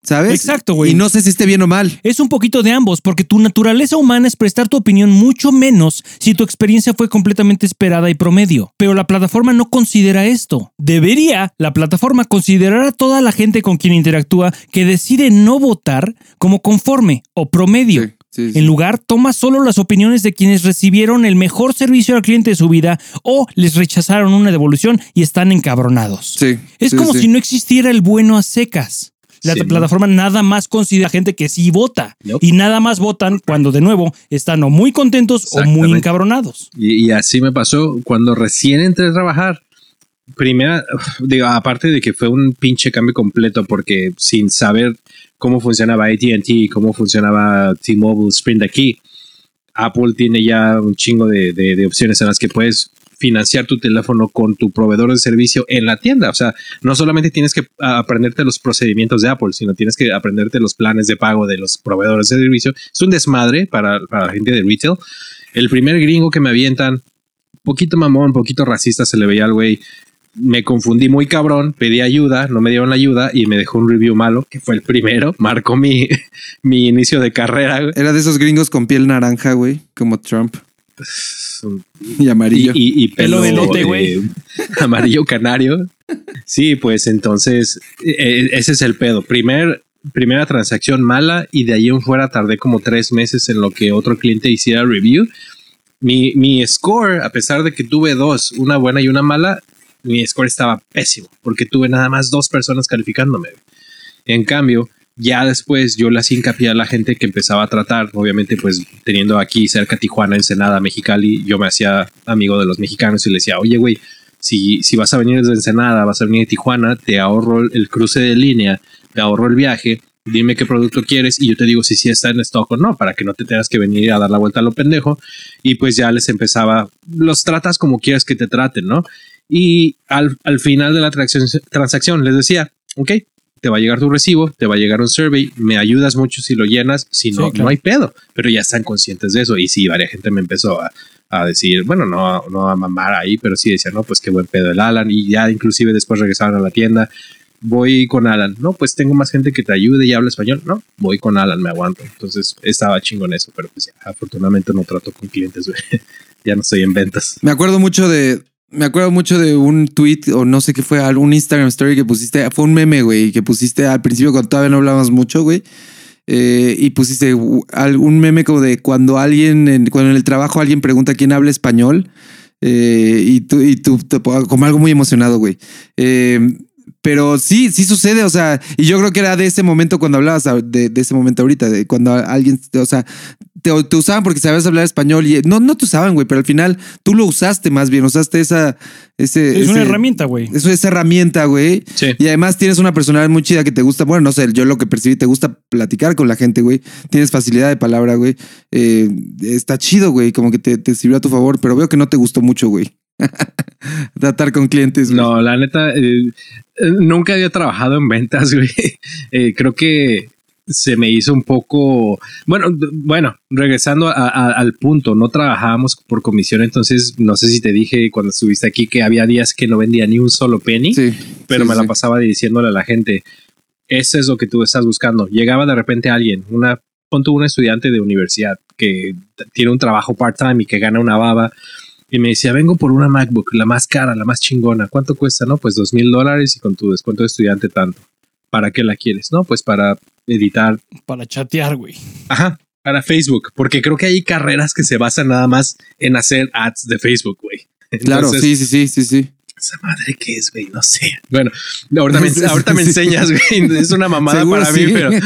¿Sabes? Exacto, güey. Y no sé si esté bien o mal. Es un poquito de ambos, porque tu naturaleza humana es prestar tu opinión mucho menos si tu experiencia fue completamente esperada y promedio. Pero la plataforma no considera esto. Debería la plataforma considerar a toda la gente con quien interactúa que decide no votar como conforme o promedio. Sí, sí, sí. En lugar, toma solo las opiniones de quienes recibieron el mejor servicio al cliente de su vida o les rechazaron una devolución y están encabronados. Sí, Es como si no existiera el bueno a secas. La Sí, ¿no? plataforma nada más considera gente que sí vota. Y nada más votan cuando de nuevo están o muy contentos o muy encabronados. Y, y así me pasó cuando recién entré a trabajar. Primera, digo, aparte de que fue un pinche cambio completo, porque sin saber cómo funcionaba ATT, cómo funcionaba T-Mobile, Sprint aquí, Apple tiene ya un chingo de, de- de opciones en las que puedes financiar tu teléfono con tu proveedor de servicio en la tienda. O sea, no solamente tienes que aprenderte los procedimientos de Apple, sino tienes que aprenderte los planes de pago de los proveedores de servicio. Es un desmadre para, para la gente de retail. El primer gringo que me avientan, poquito mamón, poquito racista se le veía al güey. Me confundí muy cabrón, pedí ayuda, no me dieron la ayuda y me dejó un review malo, que fue el primero. Marcó mi, mi inicio de carrera. Era de esos gringos con piel naranja, güey, como Trump y Y, amarillo. y- y Pelo pelo, de elote, eh, güey. amarillo canario. Sí, pues entonces eh, ese es el pedo. Primer, primera transacción mala y de ahí en fuera tardé como tres meses en lo que otro cliente hiciera review. Mi, mi score, a pesar de que tuve dos, una buena y una mala, mi score estaba pésimo porque tuve nada más dos personas calificándome. En cambio, ya después yo le hacía hincapié a la gente que empezaba a tratar, obviamente pues teniendo aquí cerca Tijuana, Ensenada, Mexicali, yo me hacía amigo de los mexicanos y le decía, oye güey, si, si vas a venir desde Ensenada, vas a venir de Tijuana, te ahorro el cruce de línea, te ahorro el viaje, dime qué producto quieres y yo te digo si sí está en stock o no, para que no te tengas que venir a dar la vuelta a lo pendejo. Y pues ya les empezaba, los tratas como quieras que te traten, ¿no? Y al, al final de la transacción, les decía, ok, te va a llegar tu recibo, te va a llegar un survey, me ayudas mucho si lo llenas, si no, Sí, claro. no hay pedo, pero ya están conscientes de eso. Y sí, varias gente me empezó a, a decir, bueno, no, no a mamar ahí, pero sí decía, no, pues qué buen pedo el Alan. Y ya inclusive después regresaron a la tienda, voy con Alan, no, pues tengo más gente que te ayude y habla español, no, voy con Alan, me aguanto. Entonces estaba chingón eso, pero pues ya, afortunadamente no trato con clientes, ya no estoy en ventas. Me acuerdo mucho de. Me acuerdo mucho de un tweet o no sé qué fue, algún Instagram story que pusiste. Fue un meme, güey, que pusiste al principio cuando todavía no hablábamos mucho, güey. Eh, y pusiste algún meme como de cuando alguien, en, cuando en el trabajo alguien pregunta quién habla español. eh, y tú, y tú, como algo muy emocionado, güey. Eh, pero sí, sí sucede, o sea, y yo creo que era de ese momento cuando hablabas de, de ese momento ahorita, de cuando alguien, o sea, te, te usaban porque sabías hablar español y no, no te usaban, güey, pero al final tú lo usaste más bien, usaste esa, ese, Es una herramienta, güey. Eso, esa herramienta, güey. Sí. Y además tienes una personalidad muy chida que te gusta. Bueno, no sé, yo lo que percibí, te gusta platicar con la gente, güey. Tienes facilidad de palabra, güey. Eh, está chido, güey. Como que te, te sirvió a tu favor, pero veo que no te gustó mucho, güey. Tratar con clientes. güey. No, la neta, eh, eh, nunca había trabajado en ventas, güey. Eh, creo que se me hizo un poco, bueno, bueno, regresando a- a- al punto, no trabajábamos por comisión, entonces no sé si te dije cuando estuviste aquí que había días que no vendía ni un solo penny, Sí. pero sí, me la pasaba diciéndole a la gente, eso es lo que tú estás buscando. Llegaba de repente alguien, una, un estudiante de universidad que tiene un trabajo part-time y que gana una baba. Y me decía, vengo por una MacBook, la más cara, la más chingona. ¿Cuánto cuesta? No, pues dos mil dólares y con tu descuento de estudiante tanto. ¿Para qué la quieres? No, pues para editar. Para chatear, güey. Ajá, para Facebook. Porque creo que hay carreras que se basan nada más en hacer ads de Facebook, güey. Claro, sí, sí, sí, sí, sí. Esa madre que es, güey, no sé. Bueno, ahorita me, ahorita me enseñas, güey. Es una mamada para sí. mí, pero e-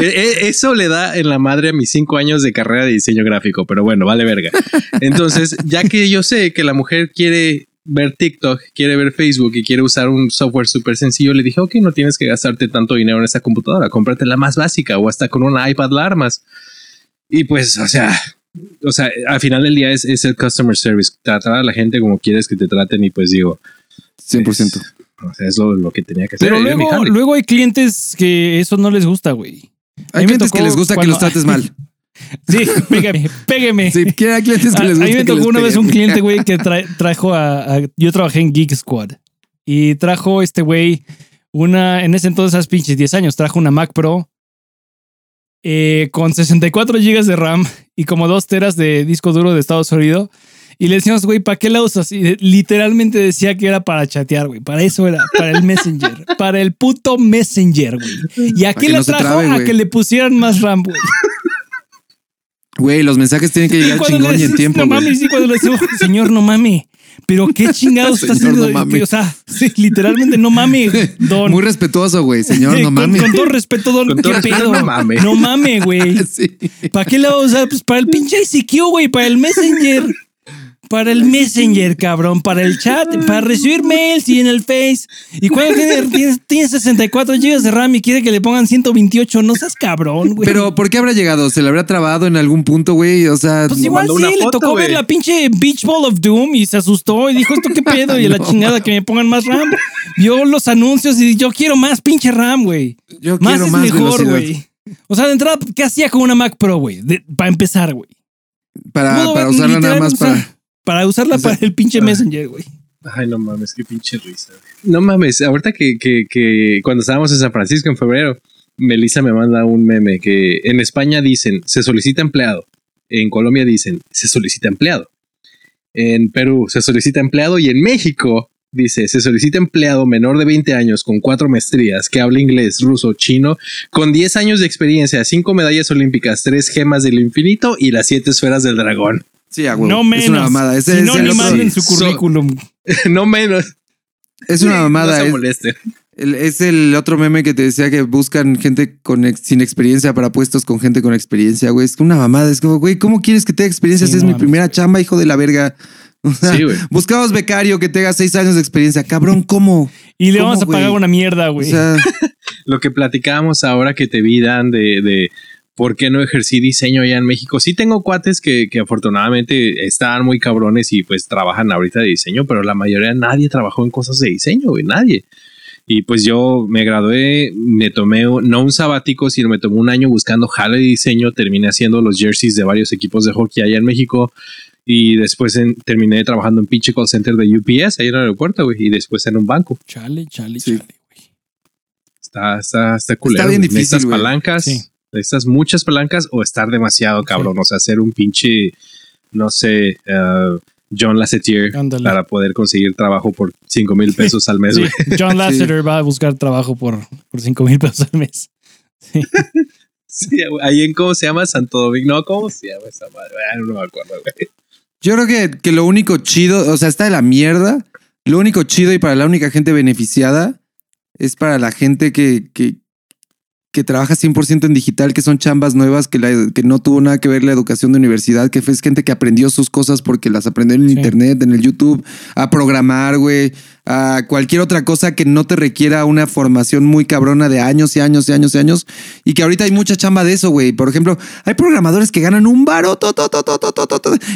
e- eso le da en la madre a mis cinco años de carrera de diseño gráfico, pero bueno, vale verga. Entonces, ya que yo sé que la mujer quiere ver TikTok, quiere ver Facebook y quiere usar un software súper sencillo, le dije, ok, no tienes que gastarte tanto dinero en esa computadora, cómprate la más básica o hasta con una iPad la armas. Y pues, o sea, o sea, al final del día es, es el customer service, tratar a la gente como quieres que te traten y pues digo, 100%. o sea, es lo, lo que tenía que hacer. Pero luego, luego hay clientes que eso no les gusta, güey. A Hay clientes que les gusta que los trates mal. Sí, pégame, pégame. Sí, hay clientes que A, les a gusta mí me tocó una vez un cliente, güey, que tra- trajo a, a- Yo trabajé en Geek Squad. Y trajo este güey una... En ese entonces, hace pinches 10 años, trajo una Mac Pro eh, con 64 gigas de RAM y como 2 teras de disco duro de estado sólido. Y le decíamos, güey, ¿para qué la usas? Y literalmente decía que era para chatear, güey. Para eso era, para el Messenger. para el puto Messenger, güey. ¿Y a qué la no trajo? trabe, a que le pusieran más RAM, güey. Güey, los mensajes tienen que llegar chingón y en tiempo, No güey. mames, sí, cuando le digo, señor, no mame. Pero qué chingados está haciendo. no o sea, sí, literalmente no mame, don. Muy respetuoso, güey. Señor, no mames. con todo respeto, don, Con qué todo respeto, pedo. no mame. No mame, güey. Sí. ¿Para qué la vas a usar? Pues para el pinche ICQ, güey, para el Messenger. Para el Messenger, cabrón, para el chat, para recibir mails y en el Face. Y cuando tiene, tiene, tiene 64 GB de RAM y quiere que le pongan 128, no seas cabrón, güey. Pero, ¿por qué habrá llegado? ¿Se le habrá trabado en algún punto, güey? O sea, Pues igual sí, le tocó ver la pinche Beach Ball of Doom y se asustó y dijo, ¿esto qué pedo? Y la chingada que me pongan más RAM. Vio los anuncios y yo quiero más pinche RAM, güey. yo Más quiero es más mejor, güey. O sea, de entrada, ¿qué hacía con una Mac Pro, güey? Para empezar, güey. Para, para usarla nada más para. Para usarla O sea, para el pinche. Messenger, güey. Ay, no mames, qué pinche risa. güey. No mames, ahorita que, que, que cuando estábamos en San Francisco en febrero, Melissa me manda un meme que en España dicen se solicita empleado, en Colombia dicen se solicita empleado, en Perú se solicita empleado y en México dice se solicita empleado menor de 20 años con cuatro maestrías que habla inglés, ruso, chino, con 10 años de experiencia, cinco medallas olímpicas, tres gemas del infinito y las siete esferas del dragón. Sí, a huevo. No menos. Es una mamada. Ese si es no, el ni otro- manden su So- currículum. no menos. Es una mamada. No se es, moleste. es el otro meme que te decía que buscan gente con ex- sin experiencia para puestos con gente con experiencia, güey. Es una mamada. Es como, güey, ¿cómo quieres que tenga experiencia? Sí, si es no mi primera chamba, hijo de la verga. O sea, Sí, güey. buscamos becario que tenga seis años de experiencia. Cabrón, ¿cómo? Y le ¿Cómo, vamos a pagar una mierda, O güey. sea, lo que platicábamos ahora que te vi, Dan, de, de ¿por qué no ejercí diseño allá en México? Sí tengo cuates que, que afortunadamente están muy cabrones y pues trabajan ahorita de diseño, pero la mayoría nadie trabajó en cosas de diseño, güey, nadie. Y pues yo me gradué, me tomé no un sabático, sino me tomé un año buscando jale de diseño, terminé haciendo los jerseys de varios equipos de hockey allá en México y después en- terminé trabajando en pinche call center de UPS ahí en el aeropuerto, güey, y después en un banco. Chale, chale, Sí. chale, güey. Está, está, está culero. bien güey. difícil, Necesitas güey. palancas, Sí. Necesitas muchas palancas o estar demasiado cabrón, o sea, hacer un pinche, no sé, uh, John Lasseter para poder conseguir trabajo por 5 mil pesos al mes, Sí, güey. John Lasseter va a buscar trabajo por, por 5 mil pesos al mes. Sí, ahí en cómo se llama Santo Domingo, no, ¿cómo se llama esa madre? Ah, no me acuerdo, güey. Yo creo que, que lo único chido, o sea, está de la mierda. Lo único chido y para la única gente beneficiada es para la gente que, que, que trabaja 100% en digital, que son chambas nuevas, que, la- que no tuvo nada que ver la educación de universidad, que fue es gente que aprendió sus cosas porque las aprendió en Sí. internet, en el YouTube, a programar, güey, a cualquier otra cosa que no te requiera una formación muy cabrona de años y años y años y años. Y que ahorita hay mucha chamba de eso, güey. Por ejemplo, hay programadores que ganan un baroto,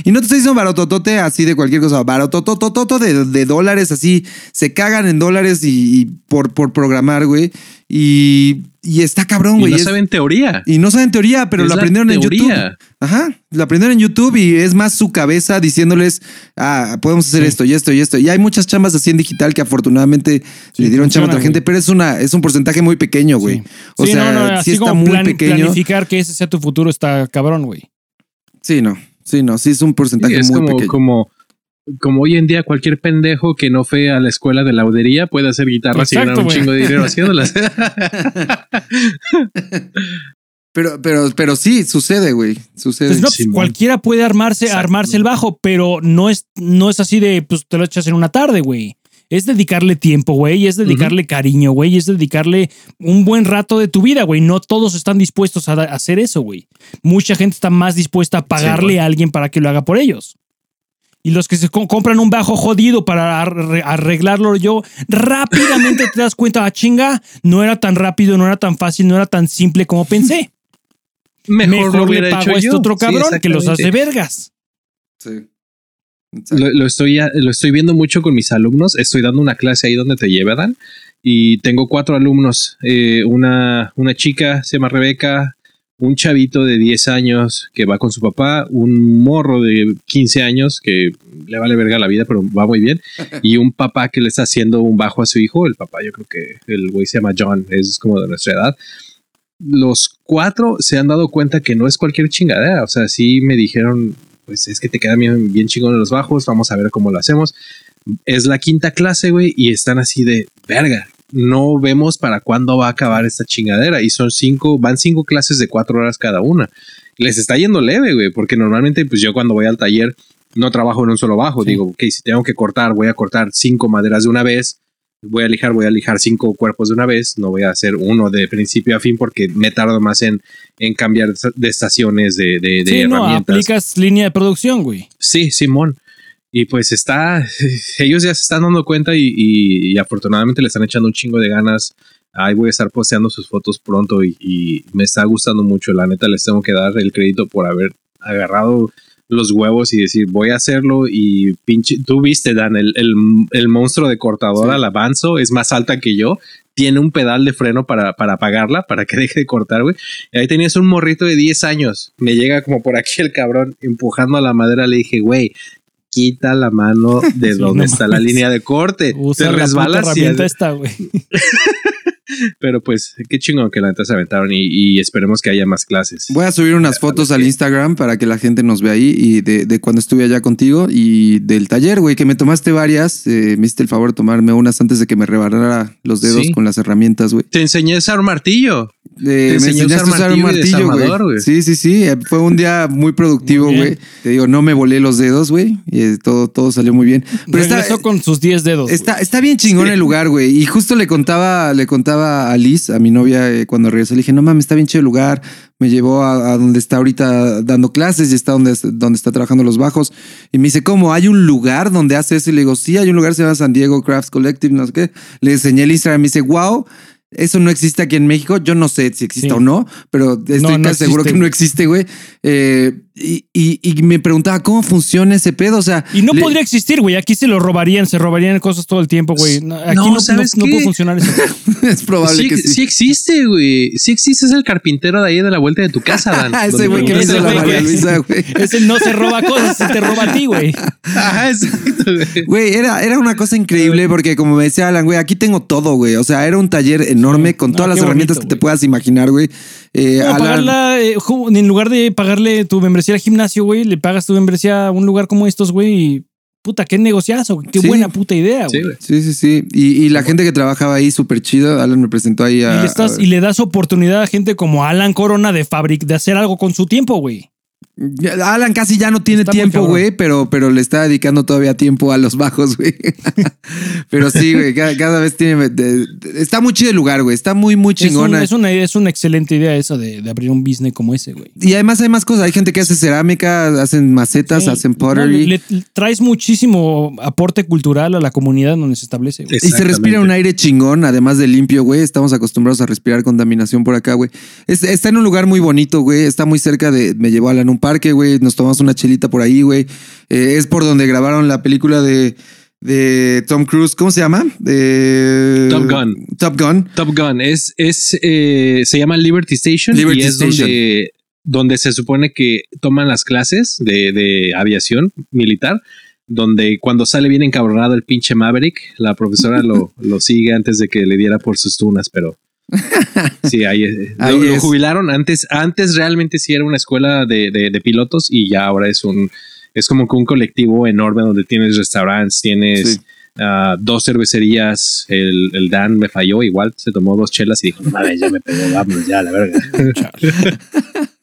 y no te estoy diciendo barototote así de cualquier cosa, barototototo de, de dólares, así se cagan en dólares y, por, por programar, güey. Y, está cabrón, güey. Y no saben teoría. Y no saben teoría, pero lo aprendieron teoría. en YouTube. Ajá, lo aprendieron en YouTube y es más su cabeza diciéndoles, ah, podemos hacer Sí. esto y esto y esto. Y hay muchas chambas así en digital que afortunadamente le dieron chamba a otra gente, pero es una es un porcentaje muy pequeño, güey. Sí. O Sí, sea, no, no, sí está como muy plan- pequeño. planificar que ese sea tu futuro está cabrón, güey. Sí, no, sí, no, sí es un porcentaje es muy como, pequeño. como, como hoy en día cualquier pendejo que no fue a la escuela de laudería puede hacer guitarras y Exacto, ganar un chingo de dinero haciéndolas. Pero, pero, pero sí, sucede, güey. Sucede. Pues no, pues, cualquiera puede armarse, Exacto. armarse el bajo, pero no es, no es así de, pues te lo echas en una tarde, güey. Es dedicarle tiempo, güey, es dedicarle cariño, güey, es dedicarle un buen rato de tu vida, güey. No todos están dispuestos a, hacer eso, güey. Mucha gente está más dispuesta a pagarle a alguien para que lo haga por ellos. Y los que se co- compran un bajo jodido para arre- arreglarlo yo, rápidamente te das cuenta, ah, chinga, no era tan rápido, no era tan fácil, no era tan simple como pensé. Mejor, Mejor, lo le hubiera pago hecho a este yo. otro Sí, cabrón que los hace vergas. Sí. Exacto. Lo, lo estoy, lo estoy viendo mucho con mis alumnos. Estoy dando una clase ahí donde te lleva, Dan. Y tengo cuatro alumnos. Eh, una, una chica se llama Rebeca, un chavito de 10 años que va con su papá, un morro de 15 años que le vale verga la vida, pero va muy bien, y un papá que le está haciendo un bajo a su hijo. El papá, yo creo que el güey se llama John, es como de nuestra edad. Los cuatro se han dado cuenta que no es cualquier chingadera. O sea, sí me dijeron, pues es que te quedan bien, bien chingón los bajos, vamos a ver cómo lo hacemos. Es la quinta clase, güey, y están así de verga. No vemos para cuándo va a acabar esta chingadera. Y son cinco, van cinco clases de cuatro horas cada una. Les está yendo leve, güey, porque normalmente, pues yo cuando voy al taller no trabajo en un solo bajo. Sí. Digo, ok, si tengo que cortar, voy a cortar cinco maderas de una vez. Voy a lijar, voy a lijar cinco cuerpos de una vez. No voy a hacer uno de principio a fin porque me tardo más en, en cambiar de estaciones de, de, de Sí, no, herramientas. aplicas línea de producción, güey. Sí, Simón. Y pues está, ellos ya se están dando cuenta y, y- y afortunadamente le están echando un chingo de ganas. Ahí voy a estar posteando sus fotos pronto y, y me está gustando mucho. La neta les tengo que dar el crédito por haber agarrado los huevos y decir voy a hacerlo y pinche, tú viste Dan, el, el, el monstruo de cortadora, Sí. la Avanzo, es más alta que yo. Tiene un pedal de freno para, para apagarla, para que deje de cortar, güey. Y ahí tenías un morrito de 10 años. Me llega como por aquí el cabrón empujando a la madera. Le dije, güey, quita la mano de Sí, donde no está la línea de corte. Usa Te la puta resbalas y herramienta esta, güey. Pero pues, qué chingón que la neta se aventaron y, y esperemos que haya más clases. Voy a subir unas fotos al Instagram para que la gente nos vea ahí y de, de cuando estuve allá contigo y del taller, güey, que me tomaste varias. eh, me hiciste el favor de tomarme unas antes de que me rebanara los dedos Sí. con las herramientas, güey. Te enseñé a usar martillo. Eh, me enseñé a usar enseñaste a usar un martillo güey. Sí, sí, sí. eh, Fue un día muy productivo, güey. Te digo, no me volé los dedos, güey. Y eh, todo, todo salió muy bien. Pero está, Regresó con sus 10 dedos. Está, está bien chingón el lugar, güey. Y justo le contaba, le contaba a Liz, a mi novia, eh, cuando regresé, le dije, no mames, está bien chido el lugar. Me llevó a, a donde está ahorita dando clases y está donde, donde está trabajando los bajos. Y me dice, ¿cómo? ¿Hay un lugar donde hace eso? Y le digo, sí, hay un lugar, se llama San Diego Crafts Collective, no sé qué. Le enseñé el Instagram y me dice, wow. Eso no existe aquí en México. Yo no sé si existe Sí. o no, pero estoy No, no casi seguro que no existe, güey. Eh, y, y- y me preguntaba cómo funciona ese pedo. O sea, Y no le- podría existir, güey. Aquí se lo robarían, se robarían cosas todo el tiempo, güey. No, Aquí No, ¿sabes no qué? puede funcionar eso. es probable Sí, que sí. sí existe, güey. Sí existe, es el carpintero de ahí de la vuelta de tu casa, Dan. ese güey que hizo la María Luisa, güey. Ese no se roba cosas, se te roba a ti, güey. Ajá, exacto, güey. Güey, era, era una cosa increíble porque como me decía Alan, güey, aquí tengo todo, güey. O sea, era un taller enorme Sí. con No, todas las herramientas bonito, que te puedas imaginar, güey. Eh, Alan- pagarla, eh, en lugar de pagarle tu membresía al gimnasio, güey, le pagas tu membresía a un lugar como estos, güey, y puta, qué negociazo. Qué Sí. buena puta idea, güey. Sí, sí, sí. Y, y la gente que trabajaba ahí, súper chido. Alan me presentó ahí a. y, le estás- a- y le das oportunidad a gente como Alan Corona de fabric de hacer algo con su tiempo, güey. Alan casi ya no tiene Está tiempo, güey, pero, pero le está dedicando todavía tiempo a los bajos, güey. pero sí, güey, cada, cada vez tiene. de- de- está muy chido el lugar, güey. Está muy, muy Es, un- chingona. es una, es una excelente idea esa de, de abrir un business como ese, güey. Y además hay más cosas. Hay gente que hace cerámica, hacen macetas, Sí. hacen No, pottery. le, le traes muchísimo aporte cultural a la comunidad donde se establece, güey. Y se respira un aire chingón, además de limpio, güey. Estamos acostumbrados a respirar contaminación por acá, güey. Es- está en un lugar muy bonito, güey. Está muy cerca de. Me llevó Alan un parque, güey. Nos tomamos una chelita por ahí, güey. Eh, es por donde grabaron la película de, de Tom Cruise. ¿Cómo se llama? Top Gun. Top Gun. Top Gun es, es eh, se llama Liberty Station Liberty y es Station. donde, donde se supone que toman las clases de, de aviación militar. Donde cuando sale bien encabronado el pinche Maverick, la profesora lo, lo sigue antes de que le diera por sus tunas, pero sí, ahí, Ahí lo, jubilaron. Antes, antes realmente sí era una escuela de, de- de pilotos y ya ahora es un, es como que un colectivo enorme donde tienes restaurantes, tienes Sí. ah, dos cervecerías. El, el Dan me falló, igual se tomó dos chelas y dijo: No mames, ya me pegó, vámonos ya, la verga.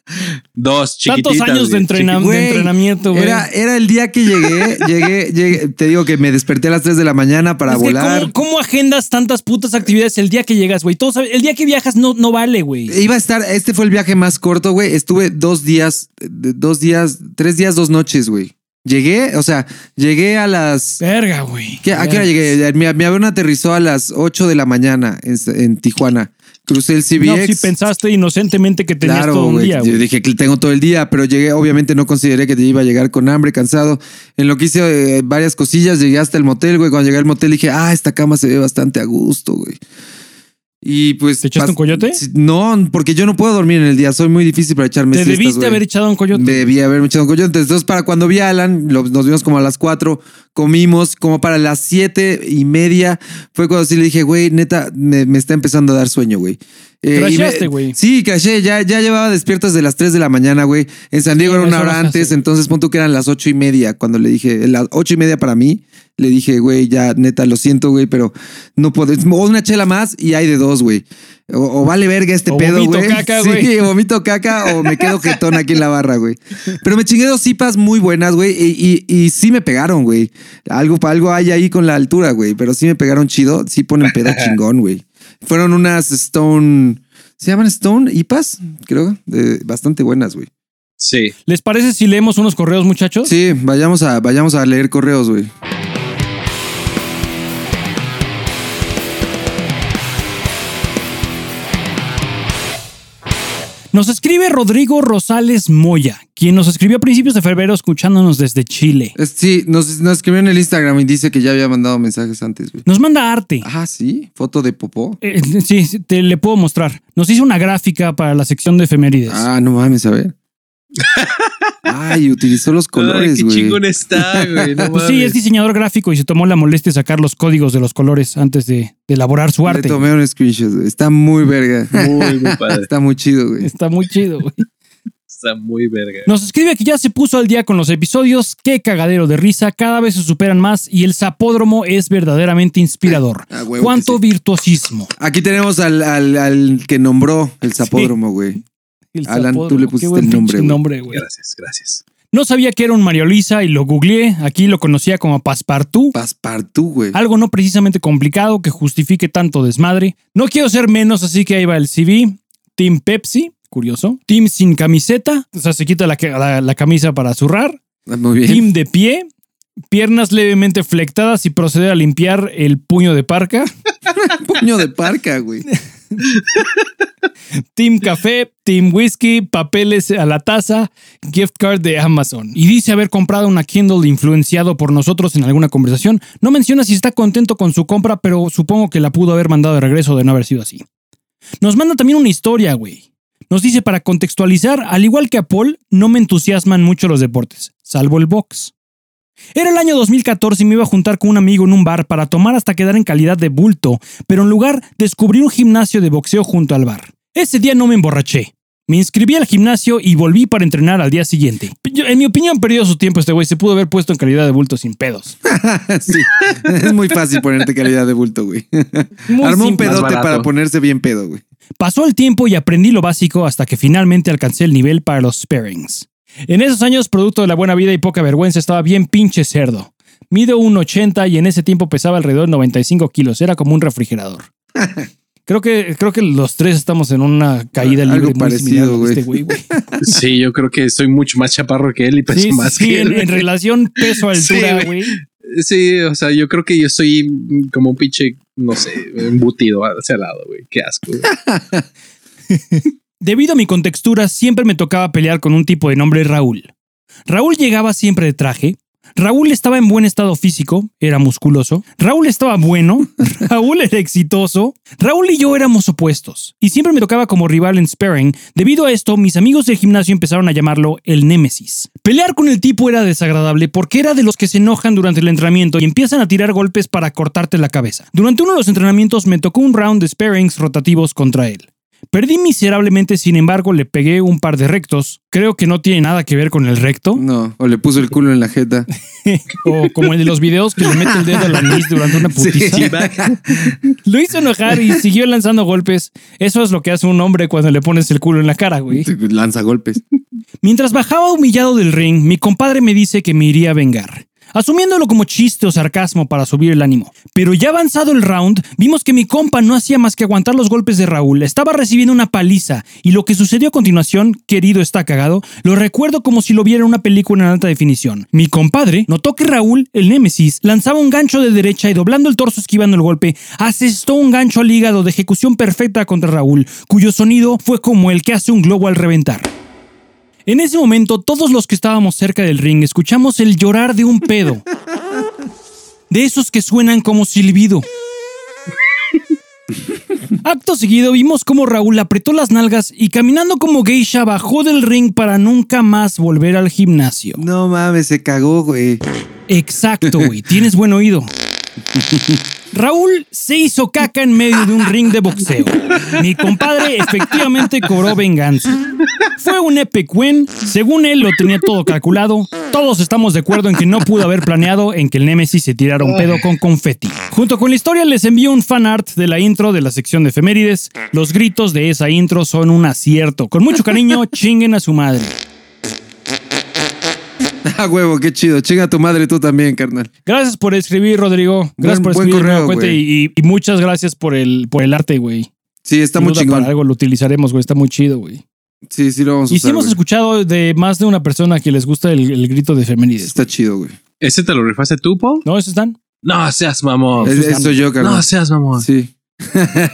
dos chiquititas. Tantos años de, entrenamiento, güey. Era, era el día que llegué, llegué, llegué. Te digo que me desperté a las 3 de la mañana para Es que volar. ¿cómo, cómo agendas tantas putas actividades el día que llegas, güey? El día que viajas no, no vale, güey. Iba a estar, este fue el viaje más corto, güey. Estuve dos días, dos días, tres días, dos noches, güey. Llegué, o sea, llegué a las. Verga, güey. ¿Qué- ¿A qué hora llegué? Mi, mi avión aterrizó a las 8 de la mañana en, en Tijuana. Crucé el CBX. No, si pensaste inocentemente que tenías Claro, todo un güey. día, Yo güey. dije que tengo todo el día, pero llegué, obviamente no consideré que te iba a llegar con hambre, cansado. En lo que hice eh, varias cosillas, llegué hasta el motel, güey. Cuando llegué al motel dije, ah, esta cama se ve bastante a gusto, güey. Y pues. ¿Te echaste un coyote? No, porque yo no puedo dormir en el día. Soy muy difícil para echarme Te siestas, debiste haber echado un coyote. Debí haberme echado un coyote. Entonces, para cuando vi a Alan, lo- nos vimos como a las 4, comimos, como para las siete y media. Fue cuando sí le dije, güey, neta, me, me está empezando a dar sueño, güey. Eh, güey. Sí, crashé. Ya, ya llevaba despiertas de las 3 de la mañana, güey. En San Diego Sí, era una hora antes, hace. entonces pon tú que eran las ocho y media cuando le dije, las ocho y media para mí. Le dije, güey, ya neta, lo siento, güey, pero no puedo. O una chela más y hay de dos, güey. O, o vale verga este O pedo, vomito güey. caca, sí, güey. vomito caca o me quedo jetón aquí en la barra, güey. Pero me chingué dos cipas muy buenas, güey. Y, y, y sí me pegaron, güey. Algo, algo hay ahí con la altura, güey. Pero sí me pegaron chido. Sí ponen pedo chingón, güey. Fueron unas Stone. ¿Se llaman Stone? ¿IPAs? Creo. bastante buenas, güey. Sí. ¿Les parece si leemos unos correos, muchachos? Sí, vayamos a, vayamos a leer correos, güey. Nos escribe Rodrigo Rosales Moya, quien nos escribió a principios de febrero escuchándonos desde Chile. Sí, nos, nos escribió en el Instagram y dice que ya había mandado mensajes antes, güey. Nos manda arte. Ah, sí. Foto de popó. Eh, sí, sí, te le puedo mostrar. Nos hizo una gráfica para la sección de efemérides. Ah, no mames, a ver. Ay, utilizó los Ay, colores, qué güey. chingón está, güey. No Pues sí, es diseñador gráfico y se tomó la molestia de sacar los códigos de los colores antes de, de elaborar su Le arte. tomé un screenshot, güey. Está muy verga. Muy, muy padre. Está muy chido, güey. Está muy chido, güey. Está muy verga. Nos escribe que ya se puso al día con los episodios. Qué cagadero de risa. Cada vez se superan más y el sapódromo es verdaderamente inspirador. Ah, huevo Cuánto sí. virtuosismo. Aquí tenemos al, al, al que nombró el zapódromo, güey. El Alan, tú le pusiste el nombre, nombre, güey. Gracias, gracias. No sabía que era un Mario Luisa y lo googleé. Aquí lo conocía como Passepartout. Paspartú, güey. Algo no precisamente complicado que justifique tanto desmadre. No quiero ser menos, así que ahí va el CV. Team Pepsi, curioso. Team sin camiseta, o sea, se quita la, la- la camisa para zurrar. Ah, Muy bien. Team de pie, piernas levemente flectadas y proceder a limpiar el puño de parca. Puño de parca, güey. Team Café, Team Whisky, papeles a la taza, gift card de Amazon. Y dice haber comprado una Kindle influenciado por nosotros en alguna conversación. No menciona si está contento con su compra, pero supongo que la pudo haber mandado de regreso de no haber sido así. Nos manda también una historia, güey. Nos dice para contextualizar, al igual que a Paul, no me entusiasman mucho los deportes, salvo el box. Era el año 2014 y me iba a juntar con un amigo en un bar para tomar hasta quedar en calidad de bulto, pero en lugar descubrí un gimnasio de boxeo junto al bar. Ese día no me emborraché. Me inscribí al gimnasio y volví para entrenar al día siguiente. Yo- en mi opinión, perdió su tiempo este güey. Se pudo haber puesto en calidad de bulto sin pedos. sí, es muy fácil ponerte calidad de bulto, güey. Muy Armó un pedote para ponerse bien pedo, güey. Pasó el tiempo y aprendí lo básico hasta que finalmente alcancé el nivel para los sparings. En esos años, producto de la buena vida y poca vergüenza, estaba bien pinche cerdo. Mido 1,80 y en ese tiempo pesaba alrededor de 95 kilos. Era como un refrigerador. Creo que, creo que los tres estamos en una caída Algo libre muy parecido, similar a güey. este. Sí, yo creo que soy mucho más chaparro que él y peso Sí, más sí, que en, él. en relación peso-altura, Sí, güey. Sí, o sea, yo creo que yo soy como un pinche, no sé, embutido hacia el lado, güey. Qué asco. Debido a mi contextura, siempre me tocaba pelear con un tipo de nombre Raúl. Raúl llegaba siempre de traje. Raúl estaba en buen estado físico, era musculoso. Raúl estaba bueno. Raúl era exitoso. Raúl y yo éramos opuestos. Y siempre me tocaba como rival en sparring. Debido a esto, mis amigos del gimnasio empezaron a llamarlo el Némesis. Pelear con el tipo era desagradable porque era de los que se enojan durante el entrenamiento y empiezan a tirar golpes para cortarte la cabeza. Durante uno de los entrenamientos me tocó un round de sparrings rotativos contra él. Perdí miserablemente, sin embargo, le pegué un par de rectos. Creo que no tiene nada que ver con el recto. No, o le puso el culo en la jeta. O como el de los videos que le mete el dedo a la nariz durante una putiza. Lo hizo enojar y siguió lanzando golpes. Eso es lo que hace un hombre cuando le pones el culo en la cara, güey. Lanza golpes. Mientras bajaba humillado del ring, mi compadre me dice que me iría a vengar. Asumiéndolo como chiste o sarcasmo para subir el ánimo. Pero ya avanzado el round, vimos que mi compa no hacía más que aguantar los golpes de Raúl. Estaba recibiendo una paliza. Y lo que sucedió a continuación, querido está cagado, lo recuerdo como si lo viera en una película en alta definición. Mi compadre notó que Raúl, el némesis, lanzaba un gancho de derecha y doblando el torso esquivando el golpe, asestó un gancho al hígado de ejecución perfecta contra Raúl, cuyo sonido fue como el que hace un globo al reventar. En ese momento, todos los que estábamos cerca del ring escuchamos el llorar de un pedo. De esos que suenan como silbido. Acto seguido vimos cómo Raúl apretó las nalgas y caminando como geisha bajó del ring para nunca más volver al gimnasio. No mames, se cagó, güey. Exacto, güey. Tienes buen oído. Raúl se hizo caca en medio de un ring de boxeo. Mi compadre efectivamente cobró venganza. Fue un epic win. Según él, lo tenía todo calculado. Todos estamos de acuerdo en que no pudo haber planeado en que el Nemesis se tirara un pedo con confeti. Junto con la historia, les envío un fan art de la intro de la sección de efemérides. Los gritos de esa intro son un acierto. Con mucho cariño, chinguen a su madre. Ah, huevo, qué chido. Chinga tu madre tú también, carnal. Gracias por escribir, Rodrigo. Gracias Buen- por buen escribir correo, güey. y, y- y muchas gracias por el, por el arte, güey. Sí, está Sin muy chingón. Para algo lo utilizaremos, güey. Está muy chido, güey. Sí, sí lo vamos a Y usar. sí hemos güey. escuchado de más de una persona que les gusta el, el grito de femenides. Está chido, güey. ¿Ese te lo rifaste tú, Paul? ¿No? ¿Esos están? No seas mamón. Es- Eso soy yo, carnal. No seas mamón. Sí.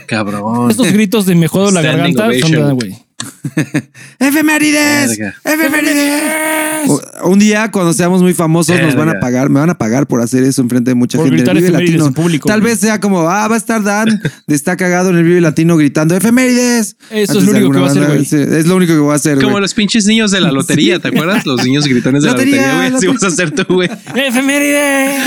Cabrón. Estos gritos de me jodo la garganta son de, güey. ¡Efemérides! ¡Efemérides! Un día, cuando seamos muy famosos, nos van a pagar, me van a pagar por hacer eso enfrente de mucha Por gente. gritar en Latino. en público, Tal güey. vez sea como, ah, va a estar Dan, está cagado en el Vive Latino gritando ¡Efemérides! Eso Antes es lo único que va a hacer, güey. Sí, es lo único que voy a hacer, Como güey. los pinches niños de la lotería, ¿te acuerdas? Los niños gritones de Lotería, la lotería, güey. Así vas a hacer tú, güey. ¡Efemérides!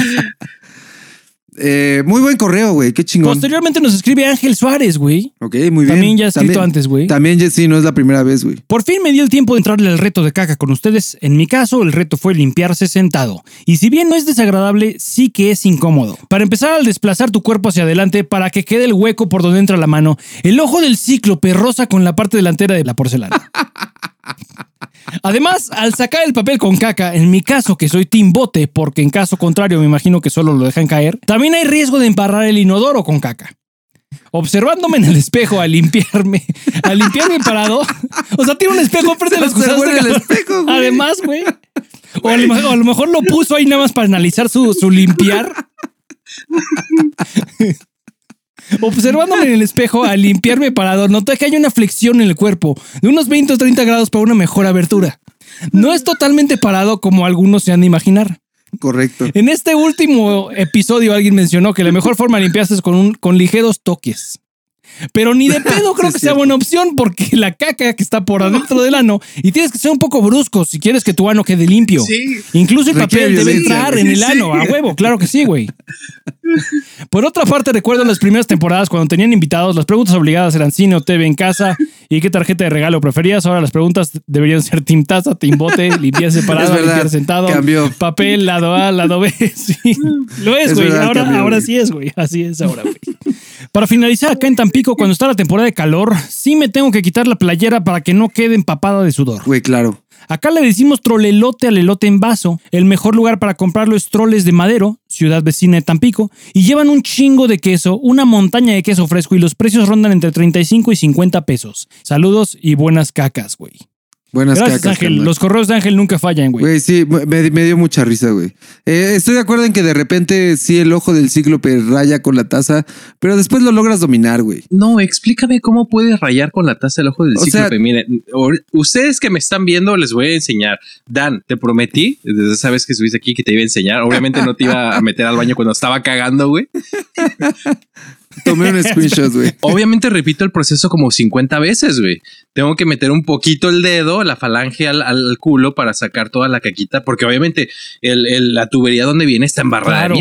Eh, muy buen correo, güey. Qué chingón. Posteriormente nos escribe Ángel Suárez, güey. Ok, muy bien. También ya escrito antes, güey. También, sí, no es la primera vez, güey. Por fin me dio el tiempo de entrarle al reto de caca con ustedes. En mi caso, el reto fue limpiarse sentado. Y si bien no es desagradable, sí que es incómodo. Para empezar, al desplazar tu cuerpo hacia adelante para que quede el hueco por donde entra la mano, el ojo del cíclope rosa con la parte delantera de la porcelana. Además, al sacar el papel con caca, en mi caso que soy team bote, porque en caso contrario me imagino que solo lo dejan caer, también hay riesgo de embarrar el inodoro con caca. Observándome en el espejo al limpiarme, al limpiarme parado, o sea, tiene un espejo frente a las güey. Además, güey. O a, lo, mejor- o a lo mejor lo puso ahí nada más para analizar su, su limpiar. Observándome en el espejo al limpiarme parado, noté que hay una flexión en el cuerpo de unos 20 o 30 grados para una mejor abertura. No es totalmente parado como algunos se han de imaginar. Correcto. En este último episodio alguien mencionó que la mejor forma de limpiarse es con, un, con ligeros toques. Pero ni de pedo creo Sí, que sea buena opción porque la caca que está por adentro del ano y tienes que ser un poco brusco si quieres que tu ano quede limpio. Sí. Incluso el papel debe entrar en el ano, a huevo, claro que sí, güey. Por otra parte, recuerdo las primeras temporadas cuando tenían invitados, las preguntas obligadas eran cine o TV en casa y qué tarjeta de regalo preferías. Ahora las preguntas deberían ser Team Taza, Team Bote, Es verdad, limpiar sentado, cambió. papel, lado A, lado B. Sí, lo es, güey. Ahora, cambió, ahora sí es, güey. Así es ahora, güey. Para finalizar, acá en Tampico, cuando está la temporada de calor, sí me tengo que quitar la playera para que no quede empapada de sudor. Güey, claro. Acá le decimos trolelote al elote en vaso. El mejor lugar para comprarlo es Troles de Madero, ciudad vecina de Tampico, y llevan un chingo de queso, una montaña de queso fresco y los precios rondan entre 35 y 50 pesos. Saludos y buenas cacas, güey. Buenas Gracias, cacas. Ángel. carnal. Los correos de Ángel nunca fallan, güey. Güey, sí, me, me dio mucha risa, güey. Eh, estoy de acuerdo en que de repente sí el ojo del cíclope raya con la taza, pero después lo logras dominar, güey. No, explícame cómo puedes rayar con la taza del ojo del O sea- cíclope. Miren, ustedes que me están viendo, les voy a enseñar. Dan, te prometí, desde esa vez que estuviste aquí, que te iba a enseñar. Obviamente no te iba a meter al baño cuando estaba cagando, güey. Tomé un screenshot, güey. Obviamente repito el proceso como 50 veces, güey. Tengo que meter un poquito el dedo, la falange al, culo para sacar toda la caquita, porque obviamente la tubería donde viene está embarrada. Y,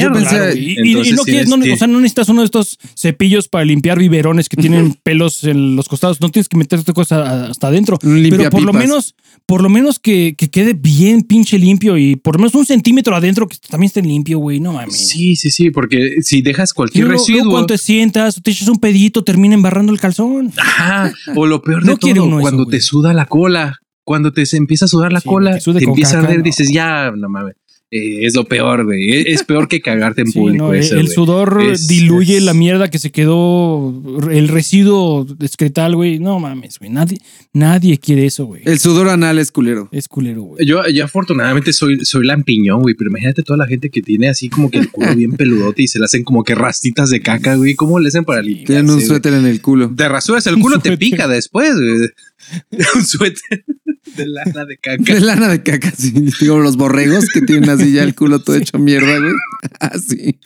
no quieres, o sea, no necesitas uno de estos cepillos para limpiar biberones que tienen pelos en los costados. No tienes que meter esta cosa hasta adentro. Pero por lo menos, por lo menos que, quede bien pinche limpio y por lo menos un centímetro adentro que también esté limpio, güey. No mames. Sí, sí, sí, porque si dejas cualquier residuo avientas, te echas un pedito, termina embarrando el calzón. Ajá. O lo peor de no todo, cuando te suda la cola. Cuando te empieza a sudar la cola, te, empieza a arder, no. dices, ya, no mames eh, es lo peor, güey. Es, peor que cagarte en Sí, público. no, eso, el sudor Es- diluye es- la mierda que se quedó, el residuo excretal, güey. No mames, güey. Nadie, nadie quiere eso, güey. El sudor anal es culero. Es culero, güey. Yo, yo afortunadamente soy, soy lampiñón, güey, pero imagínate toda la gente que tiene así como que el culo bien peludote y se le hacen como que rastitas de caca, güey. ¿Cómo le hacen para limpiarse? Tienen un suéter en el culo. Te rasuras el culo, te pica después, güey. un suéter de lana de caca. De lana de caca, sí. Digo, los borregos que tienen así ya el culo todo hecho mierda, güey. Así.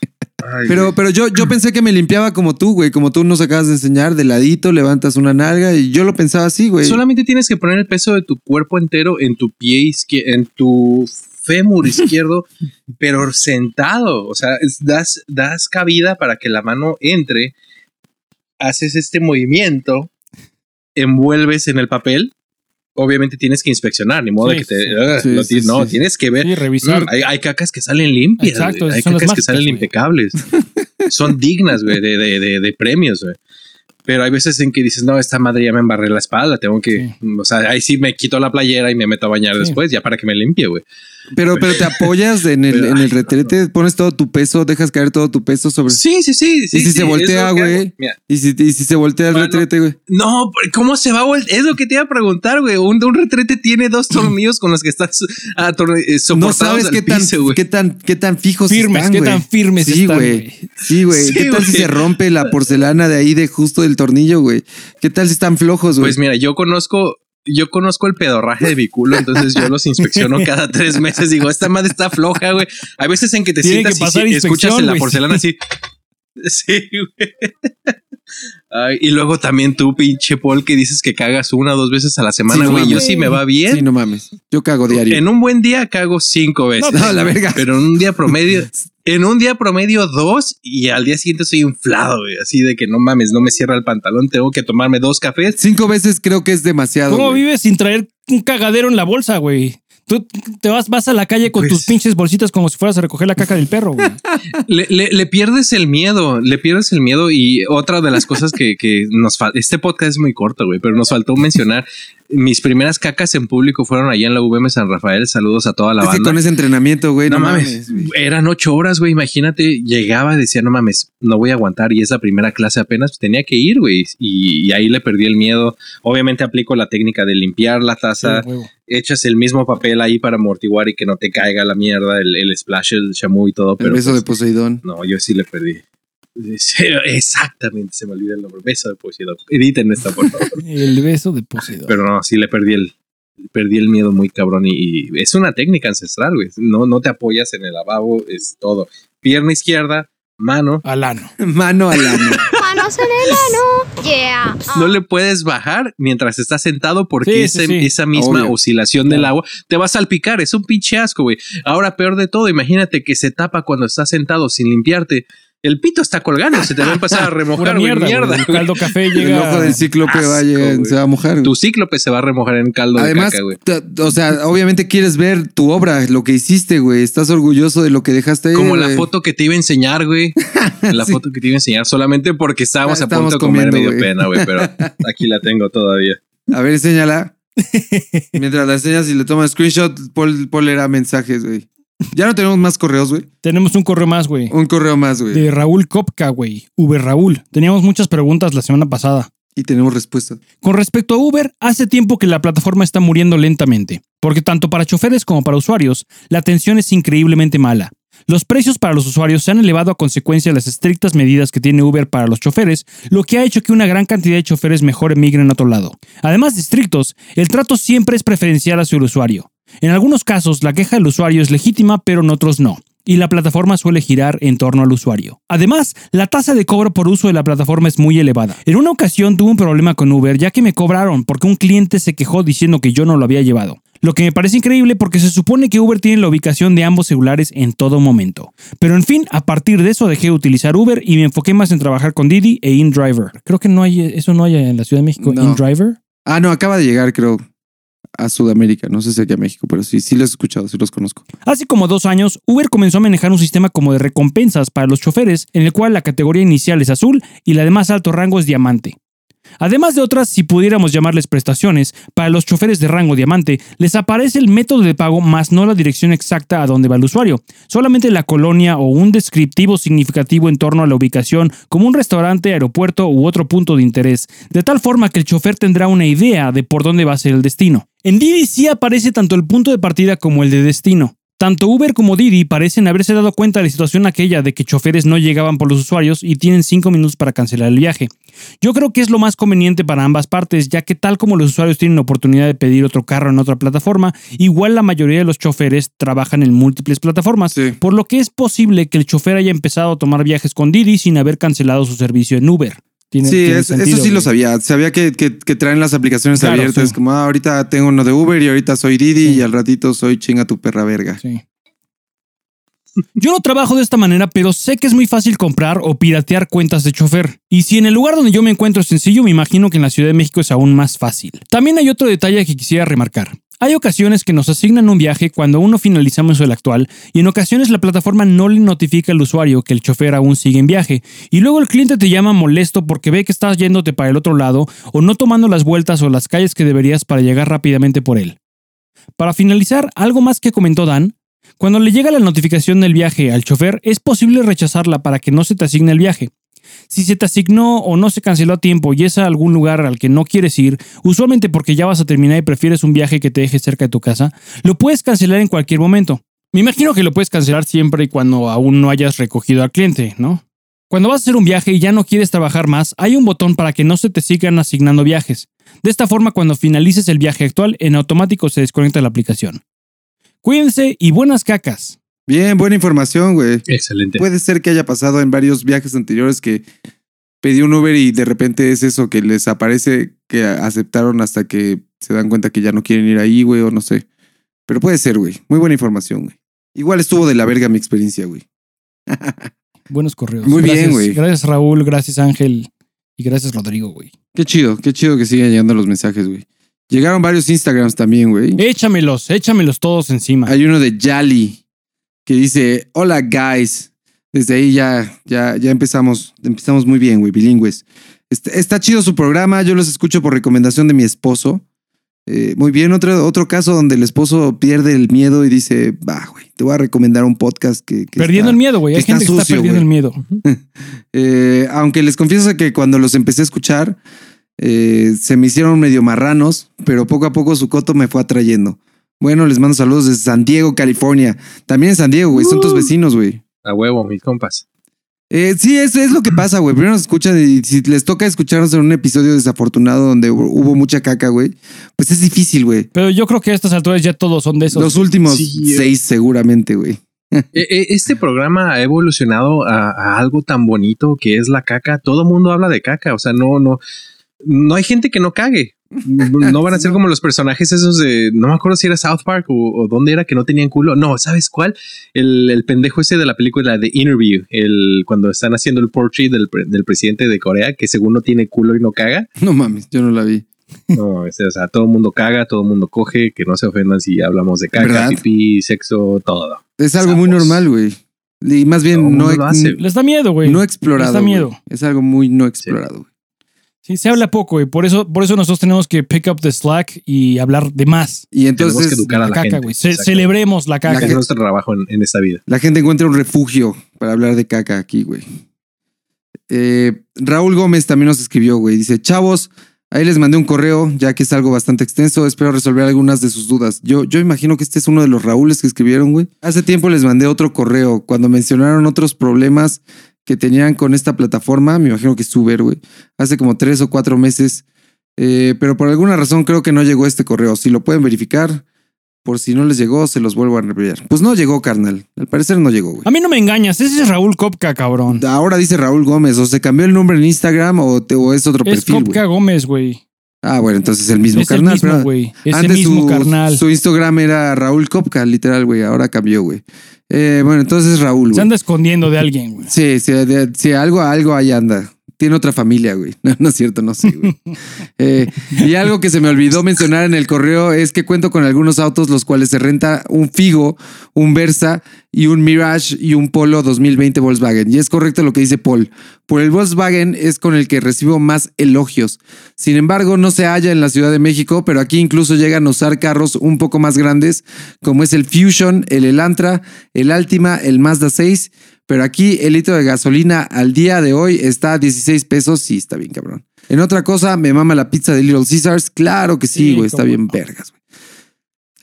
Ay, Pero, güey. pero yo, yo pensé que me limpiaba como tú, güey. Como tú nos acabas de enseñar, de ladito, levantas una nalga y yo lo pensaba así, güey. Solamente tienes que poner el peso de tu cuerpo entero en tu pie izquierdo, en tu fémur izquierdo, pero sentado. O sea, es- das, das cabida para que la mano entre, haces este movimiento, envuelves en el papel. Obviamente tienes que inspeccionar, ni modo Sí, de que te. sí. Sí, lo sí, ti- no, tienes que ver. Revisar. Mm, hay, hay cacas que salen limpias. Exacto. Hay cacas que mágicas, salen impecables. son dignas, güey, de, de, de, de premios, güey. Pero hay veces en que dices, no, esta madre ya me embarré la espalda, tengo que, o sea, ahí sí me quito la playera y me meto a bañar Sí. después, ya para que me limpie, güey. Pero, pero te apoyas en el, Pero, en el ay, retrete, pones todo tu peso, dejas caer todo tu peso sobre. Sí, sí, sí. sí ¿Y si sí, se voltea, güey? Y si, y si se voltea el retrete, güey. No, ¿cómo se va a voltear? Es lo que te iba a preguntar, güey. Un, un retrete tiene dos tornillos con los que estás eh, No soportados sabes al qué tan, piso, qué tan, qué tan fijos Firmes, están, qué tan firmes sí, están, güey. güey. Sí, güey. ¿Qué tal si se rompe la porcelana de ahí de justo del tornillo, güey? ¿Qué tal si están flojos, güey? Pues mira, yo conozco, yo conozco el pedorraje de mi culo, entonces yo los inspecciono cada tres meses. Digo, esta madre está floja, güey. Hay veces en que te Tiene sientas que y sí, escuchas en la porcelana así. Sí, güey. Ay, y luego también tú, pinche Paul, que dices que cagas una o dos veces a la semana, Sí, güey. no yo sí me va bien. sí, no mames. Yo cago diario. En un buen día cago cinco veces. No, la verga. Pero en un día promedio, en un día promedio dos y al día siguiente soy inflado, güey. Así de que no mames, no me cierra el pantalón, tengo que tomarme dos cafés. Cinco veces creo que es demasiado. ¿Cómo vives sin traer un cagadero en la bolsa, güey? Tú te vas, vas a la calle con Pues- tus pinches bolsitas como si fueras a recoger la caca del perro, güey. Le, le- le pierdes el miedo, le pierdes el miedo y otra de las cosas que, que nos falta, este podcast es muy corto, güey, pero nos faltó mencionar, mis primeras cacas en público fueron allá en la UVM San Rafael, saludos a toda la Es que banda. con ese entrenamiento, güey, no, mames, eran ocho horas, güey. Imagínate, llegaba, decía, no mames, no voy a aguantar. Y es la primera clase apenas, pues, tenía que ir, güey. Y, y ahí le perdí el miedo. Obviamente aplico la técnica de limpiar la taza, Sí, echas el mismo papel ahí para amortiguar y que no te caiga la mierda, el, el splash, el champú y todo. El Pero beso pues, de Poseidón. no, yo sí le perdí. Exactamente, se me olvidó el nombre. Beso de Poseidón. Editen esta, por favor. El beso de Poseidón. Pero no, sí le perdí el, perdí el miedo muy cabrón. Y, y es una técnica ancestral, güey. No, no te apoyas en el lavabo, es todo. Pierna izquierda, mano. Alano. Mano al ano. Manos en el ano. Yeah. No le puedes bajar mientras estás sentado porque Sí, ese- sí, sí. esa misma Obvio. oscilación del agua te va a salpicar. Es un pinche asco, güey. Ahora, peor de todo, imagínate que se tapa cuando estás sentado sin limpiarte. El pito está colgando, se te va a empezar a remojar, mierda. El caldo café El llega. ojo del cíclope va a Asco, llegar, güey. se va a mojar. güey. Tu cíclope se va a remojar en caldo Además, de caca, güey. o sea, obviamente quieres ver tu obra, lo que hiciste, güey. Estás orgulloso de lo que dejaste ahí. Como la foto que te iba a enseñar, güey. La Sí. foto que te iba a enseñar solamente porque estábamos Ah, a punto de comer medio güey. pena, güey. Pero aquí la tengo todavía. A ver, enséñala. Mientras la enseñas y le tomas screenshot, Paul, Paul era mensajes, güey. Ya no tenemos más correos, güey. Tenemos un correo más, güey. Un correo más, güey. De Raúl Kopka, güey. Uber Raúl. Teníamos muchas preguntas la semana pasada. Y tenemos respuesta. Con respecto a Uber, hace tiempo que la plataforma está muriendo lentamente, porque tanto para choferes como para usuarios, la atención es increíblemente mala. Los precios para los usuarios se han elevado a consecuencia de las estrictas medidas que tiene Uber para los choferes, lo que ha hecho que una gran cantidad de choferes mejor emigren a otro lado. Además de estrictos, el trato siempre es preferencial hacia el usuario. En algunos casos, la queja del usuario es legítima, pero en otros no y la plataforma suele girar en torno al usuario. Además, la tasa de cobro por uso de la plataforma es muy elevada. En una ocasión tuve un problema con Uber ya que me cobraron porque un cliente se quejó diciendo que yo no lo había llevado. Lo que me parece increíble porque se supone que Uber tiene la ubicación de ambos celulares en todo momento. Pero en fin, a partir de eso dejé de utilizar Uber y me enfoqué más en trabajar con Didi e InDriver. Creo que no hay eso no hay en la Ciudad de México, No. InDriver. Ah, no, acaba de llegar, creo, a Sudamérica. No sé si aquí a México, pero sí, sí los he escuchado, sí los conozco. Hace como dos años, Uber comenzó a manejar un sistema como de recompensas para los choferes, en el cual la categoría inicial es azul y la de más alto rango es diamante. Además de otras, si pudiéramos llamarles prestaciones, para los choferes de rango diamante les aparece el método de pago más no la dirección exacta a donde va el usuario, solamente la colonia o un descriptivo significativo en torno a la ubicación como un restaurante, aeropuerto u otro punto de interés, de tal forma que el chofer tendrá una idea de por dónde va a ser el destino. En Didi sí aparece tanto el punto de partida como el de destino. Tanto Uber como Didi parecen haberse dado cuenta de la situación aquella de que choferes no llegaban por los usuarios y tienen 5 minutos para cancelar el viaje. Yo creo que es lo más conveniente para ambas partes, ya que tal como los usuarios tienen la oportunidad de pedir otro carro en otra plataforma, igual la mayoría de los choferes trabajan en múltiples plataformas, Sí. por lo que es posible que el chofer haya empezado a tomar viajes con Didi sin haber cancelado su servicio en Uber. Tiene- Sí, tiene es- sentido, eso sí lo sabía. Sabía que, que- que traen las aplicaciones Claro, abiertas. sí. Como ah, ahorita tengo uno de Uber y ahorita soy Didi Sí. y al ratito soy chinga tu perra verga. Sí. Yo no trabajo de esta manera, pero sé que es muy fácil comprar o piratear cuentas de chofer. Y si en el lugar donde yo me encuentro es sencillo, me imagino que en la Ciudad de México es aún más fácil. También hay otro detalle que quisiera remarcar. Hay ocasiones que nos asignan un viaje cuando aún no finalizamos el actual y en ocasiones la plataforma no le notifica al usuario que el chofer aún sigue en viaje y luego el cliente te llama molesto porque ve que estás yéndote para el otro lado o no tomando las vueltas o las calles que deberías para llegar rápidamente por él. Para finalizar, algo más que comentó Dan, cuando le llega la notificación del viaje al chofer, es posible rechazarla para que no se te asigne el viaje. Si se te asignó o no se canceló a tiempo y es a algún lugar al que no quieres ir, usualmente porque ya vas a terminar y prefieres un viaje que te deje cerca de tu casa, lo puedes cancelar en cualquier momento. Me imagino que lo puedes cancelar siempre y cuando aún no hayas recogido al cliente, ¿no? Cuando vas a hacer un viaje y ya no quieres trabajar más, hay un botón para que no se te sigan asignando viajes. De esta forma, cuando finalices el viaje actual, en automático se desconecta la aplicación. Cuídense y buenas cacas. Bien, buena información, güey. Excelente. Puede ser que haya pasado en varios viajes anteriores que pedí un Uber y de repente es eso que les aparece que aceptaron hasta que se dan cuenta que ya no quieren ir ahí, güey, o no sé. Pero puede ser, güey. Muy buena información, güey. Igual estuvo de la verga mi experiencia, güey. Buenos correos. Muy bien, Gracias- güey. Gracias Raúl, gracias Ángel y gracias Rodrigo, güey. Qué chido, qué chido que sigan llegando los mensajes, güey. Llegaron varios Instagrams también, güey. Échamelos, échamelos todos encima. Hay uno de Yali que dice, hola guys. Desde ahí ya, ya, ya empezamos, empezamos muy bien, güey, bilingües. Está, está chido su programa, yo los escucho por recomendación de mi esposo. Eh, muy bien, otro, otro caso donde el esposo pierde el miedo y dice, va, güey, te voy a recomendar un podcast que... que perdiendo está- el miedo, güey. Hay gente que está perdiendo el miedo. Eh, aunque les confieso que cuando los empecé a escuchar, eh, se me hicieron medio marranos, pero poco a poco su coto me fue atrayendo. Bueno, les mando saludos desde San Diego, California. También en San Diego, güey, son tus vecinos, güey. A huevo, mis compas. Eh, sí, eso es lo que pasa, güey. Primero nos escuchan y si les toca escucharnos en un episodio desafortunado donde hu- hubo mucha caca, güey, pues es difícil, güey. Pero yo creo que a estas alturas ya todos son de esos. Los últimos Sí, seis seguramente, güey. E- e- Este programa ha evolucionado a, a algo tan bonito que es la caca. Todo mundo habla de caca. O sea, no, no, no hay gente que no cague. No van a ser como los personajes esos de, no me acuerdo si era South Park o, o dónde era que no tenían culo. No, ¿sabes cuál? El, el pendejo ese de la película de Interview, el cuando están haciendo el portrait del, pre- del presidente de Corea, que según no tiene culo y no caga. No mames, yo no la vi. No, es- o sea, todo el mundo caga, todo el mundo coge, que no se ofendan si hablamos de caca, ¿Verdad? pipí, sexo, todo. Es algo muy normal, güey. Y más bien no, hace. Les da miedo, güey. no explorado. Les da miedo. Es algo muy no explorado, güey. Sí, se habla poco, güey. Por eso, por eso nosotros tenemos que pick up the slack y hablar de más. Y Tenemos entonces que educar a La la, caca, gente. Ce- celebremos la caca. Ese es nuestro trabajo en, en esta vida. la gente encuentra un refugio para hablar de caca aquí, güey. Eh, Raúl Gómez también nos escribió, güey. Dice, chavos, ahí les mandé un correo, ya que es algo bastante extenso. Espero resolver algunas de sus dudas. Yo, yo imagino que este es uno de los Raúles que escribieron, güey. Hace tiempo les mandé otro correo cuando mencionaron otros problemas que tenían con esta plataforma. Me imagino que es Uber, güey. Hace como tres o cuatro meses. Eh, pero por alguna razón creo que no llegó este correo. Si lo pueden verificar, por si no les llegó, se los vuelvo a enviar. Pues no llegó, carnal. Al parecer no llegó, güey. A mí no me engañas. Ese es Raúl Kopka, cabrón. Ahora dice Raúl Gómez, o se cambió el nombre en Instagram o, te- o es otro Es perfil. Kopka güey. Gómez, güey. Ah, bueno, entonces es el mismo Es el carnal. mismo, pero güey. Es el antes mismo su, carnal. Su Instagram era Raúl Kopka, literal, güey. Ahora cambió, güey. Eh, bueno, entonces Raúl, Se güey. anda escondiendo de alguien, güey. Sí, sí, de- sí, algo, algo ahí anda. Tiene otra familia, güey. No, es cierto, no sé, güey. Eh, y algo que se me olvidó mencionar en el correo es que cuento con algunos autos los cuales se renta un Figo, un Versa y un Mirage y un Polo 2020 Volkswagen. Y es correcto lo que dice Paul. Por el Volkswagen es con el que recibo más elogios. Sin embargo, no se halla en la Ciudad de México, pero aquí incluso llegan a usar carros un poco más grandes, como es el Fusion, el Elantra, el Altima, el Mazda 6. Pero aquí el litro de gasolina al día de hoy está a 16 pesos. Sí, está bien, cabrón. En otra cosa, me mama la pizza de Little Caesars. Claro que sí, Sí, güey. está bien no. vergas, güey.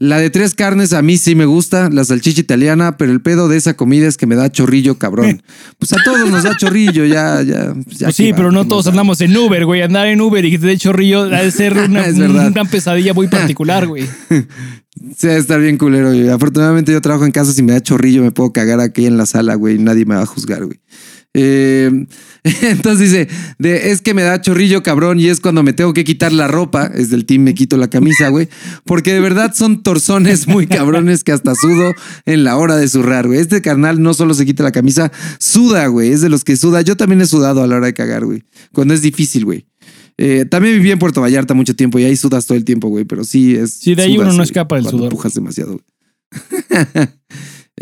La de tres carnes a mí sí me gusta, la salchicha italiana, pero el pedo de esa comida es que me da chorrillo, cabrón. Pues a todos nos da chorrillo, ya, ya. pues ya Pues sí, va, pero no ¿qué todos da? andamos en Uber, güey. Andar en Uber y que te dé chorrillo ha de ser una, una pesadilla muy particular, güey. Sí, va a estar bien culero, güey. Afortunadamente yo trabajo en casa, si me da chorrillo me puedo cagar aquí en la sala, güey. Nadie me va a juzgar, güey. Eh, entonces dice, es que me da chorrillo, cabrón, y es cuando me tengo que quitar la ropa, es del team me quito la camisa, güey, porque de verdad son torzones muy cabrones que hasta sudo en la hora de zurrar, güey. Este carnal no solo se quita la camisa, suda, güey, es de los que suda. Yo también he sudado a la hora de cagar, güey, cuando es difícil, güey. Eh, también viví en Puerto Vallarta mucho tiempo y ahí sudas todo el tiempo, güey, pero sí es. Sí, de ahí sudas, uno no escapa del sudor. empujas demasiado. güey.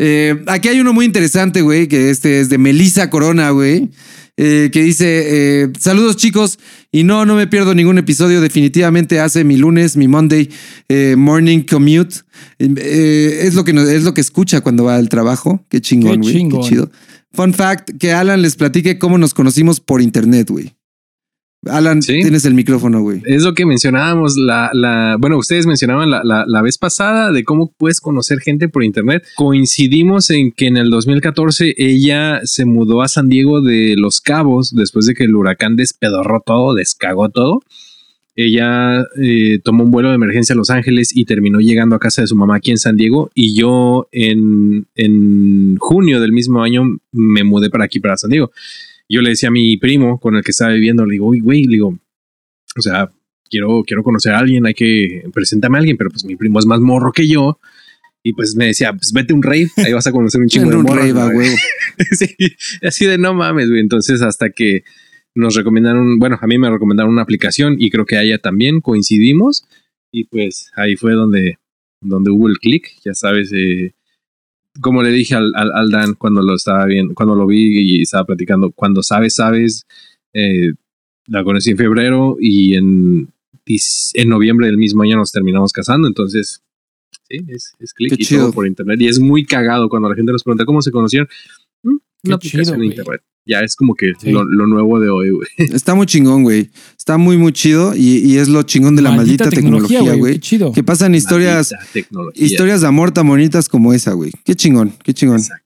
Eh, aquí hay uno muy interesante, güey, que este es de Melissa Corona, güey, eh, que dice, eh, saludos chicos, y no, no me pierdo ningún episodio, definitivamente hace mi lunes, mi Monday eh, morning commute, es, lo que, es lo que escucha cuando va al trabajo, qué chingón, Qué güey, qué, chingón. chido. Fun fact, que Alan les platique cómo nos conocimos por internet, güey. Alan, Sí. tienes el micrófono, güey. Es lo que mencionábamos, la, la, bueno, ustedes mencionaban la, la, la vez pasada de cómo puedes conocer gente por internet. Coincidimos en que en el 2014 ella se mudó a San Diego de Los Cabos después de que el huracán despedorró todo, descagó todo. Ella eh, tomó un vuelo de emergencia a Los Ángeles y terminó llegando a casa de su mamá aquí en San Diego. Y yo en, en junio del mismo año me mudé para aquí, para San Diego. Yo le decía a mi primo con el que estaba viviendo, le digo, uy, güey, le digo, o sea, quiero, quiero conocer a alguien, hay que presentarme a alguien, pero pues mi primo es más morro que yo. Y pues me decía, pues vete a un rave, ahí vas a conocer un chingo de un morros, rave. Sí, así de no mames, güey. Entonces, hasta que nos recomendaron, bueno, a mí me recomendaron una aplicación y creo que a ella también coincidimos. Y pues ahí fue donde, donde hubo el click, ya sabes. eh, como le dije al, al, al Dan cuando lo estaba viendo, cuando lo vi y estaba platicando, cuando sabes, sabes, eh, la conocí en febrero y en, en noviembre del mismo año nos terminamos casando. Entonces, sí, es, es click Qué y chido. todo por internet. Y es muy cagado cuando la gente nos pregunta cómo se conocieron. Mm, Qué Una aplicación chido, de internet. Ya es como que Sí. lo, lo nuevo de hoy, güey. Está muy chingón, güey. Está muy, muy chido y, y es lo chingón de la maldita, tecnología, güey. Qué chido. Que pasan historias, historias de amor tan bonitas como esa, güey. Qué chingón, qué chingón. Exacto.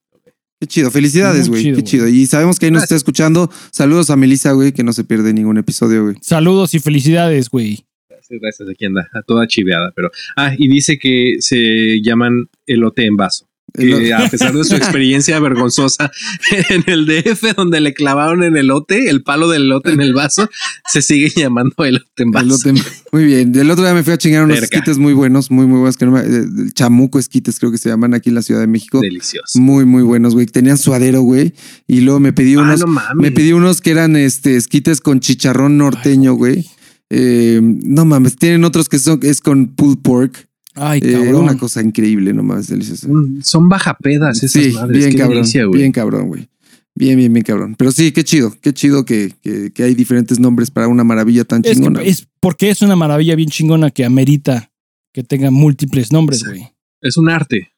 Qué chido. Felicidades, güey. Qué chido. Y sabemos que ahí nos está escuchando. Saludos a Melissa, güey, que no se pierde ningún episodio, güey. Saludos y felicidades, güey. Gracias, gracias, aquí anda, a toda chiveada, pero... Ah, y dice que se llaman elote en vaso. Que a pesar de su experiencia vergonzosa en el DF, donde le clavaron en el elote, el palo del elote en el vaso, se sigue llamando elote en vaso. Elote. Muy bien. El otro día me fui a chingar unos esquites muy buenos, muy, muy buenos. Que no me- eh, chamuco esquites, creo que se llaman aquí en la Ciudad de México. Delicioso. Muy, muy buenos, güey. Tenían suadero, güey. Y luego me pedí Ah, unos. no me pedí unos que eran este esquites con chicharrón norteño, güey. Eh, no mames, tienen otros que son es con pulled pork. Ay, Eh, cabrón. una cosa increíble, nomás, deliciosa. Mm, Son bajapedas esas Sí, madres. bien qué cabrón, delicia, güey. bien cabrón, güey. Bien, bien, bien cabrón. Pero sí, qué chido, qué chido que, que, que hay diferentes nombres para una maravilla tan Es, chingona. que, es porque es una maravilla bien chingona que amerita que tenga múltiples nombres, Sí. güey. Es un arte,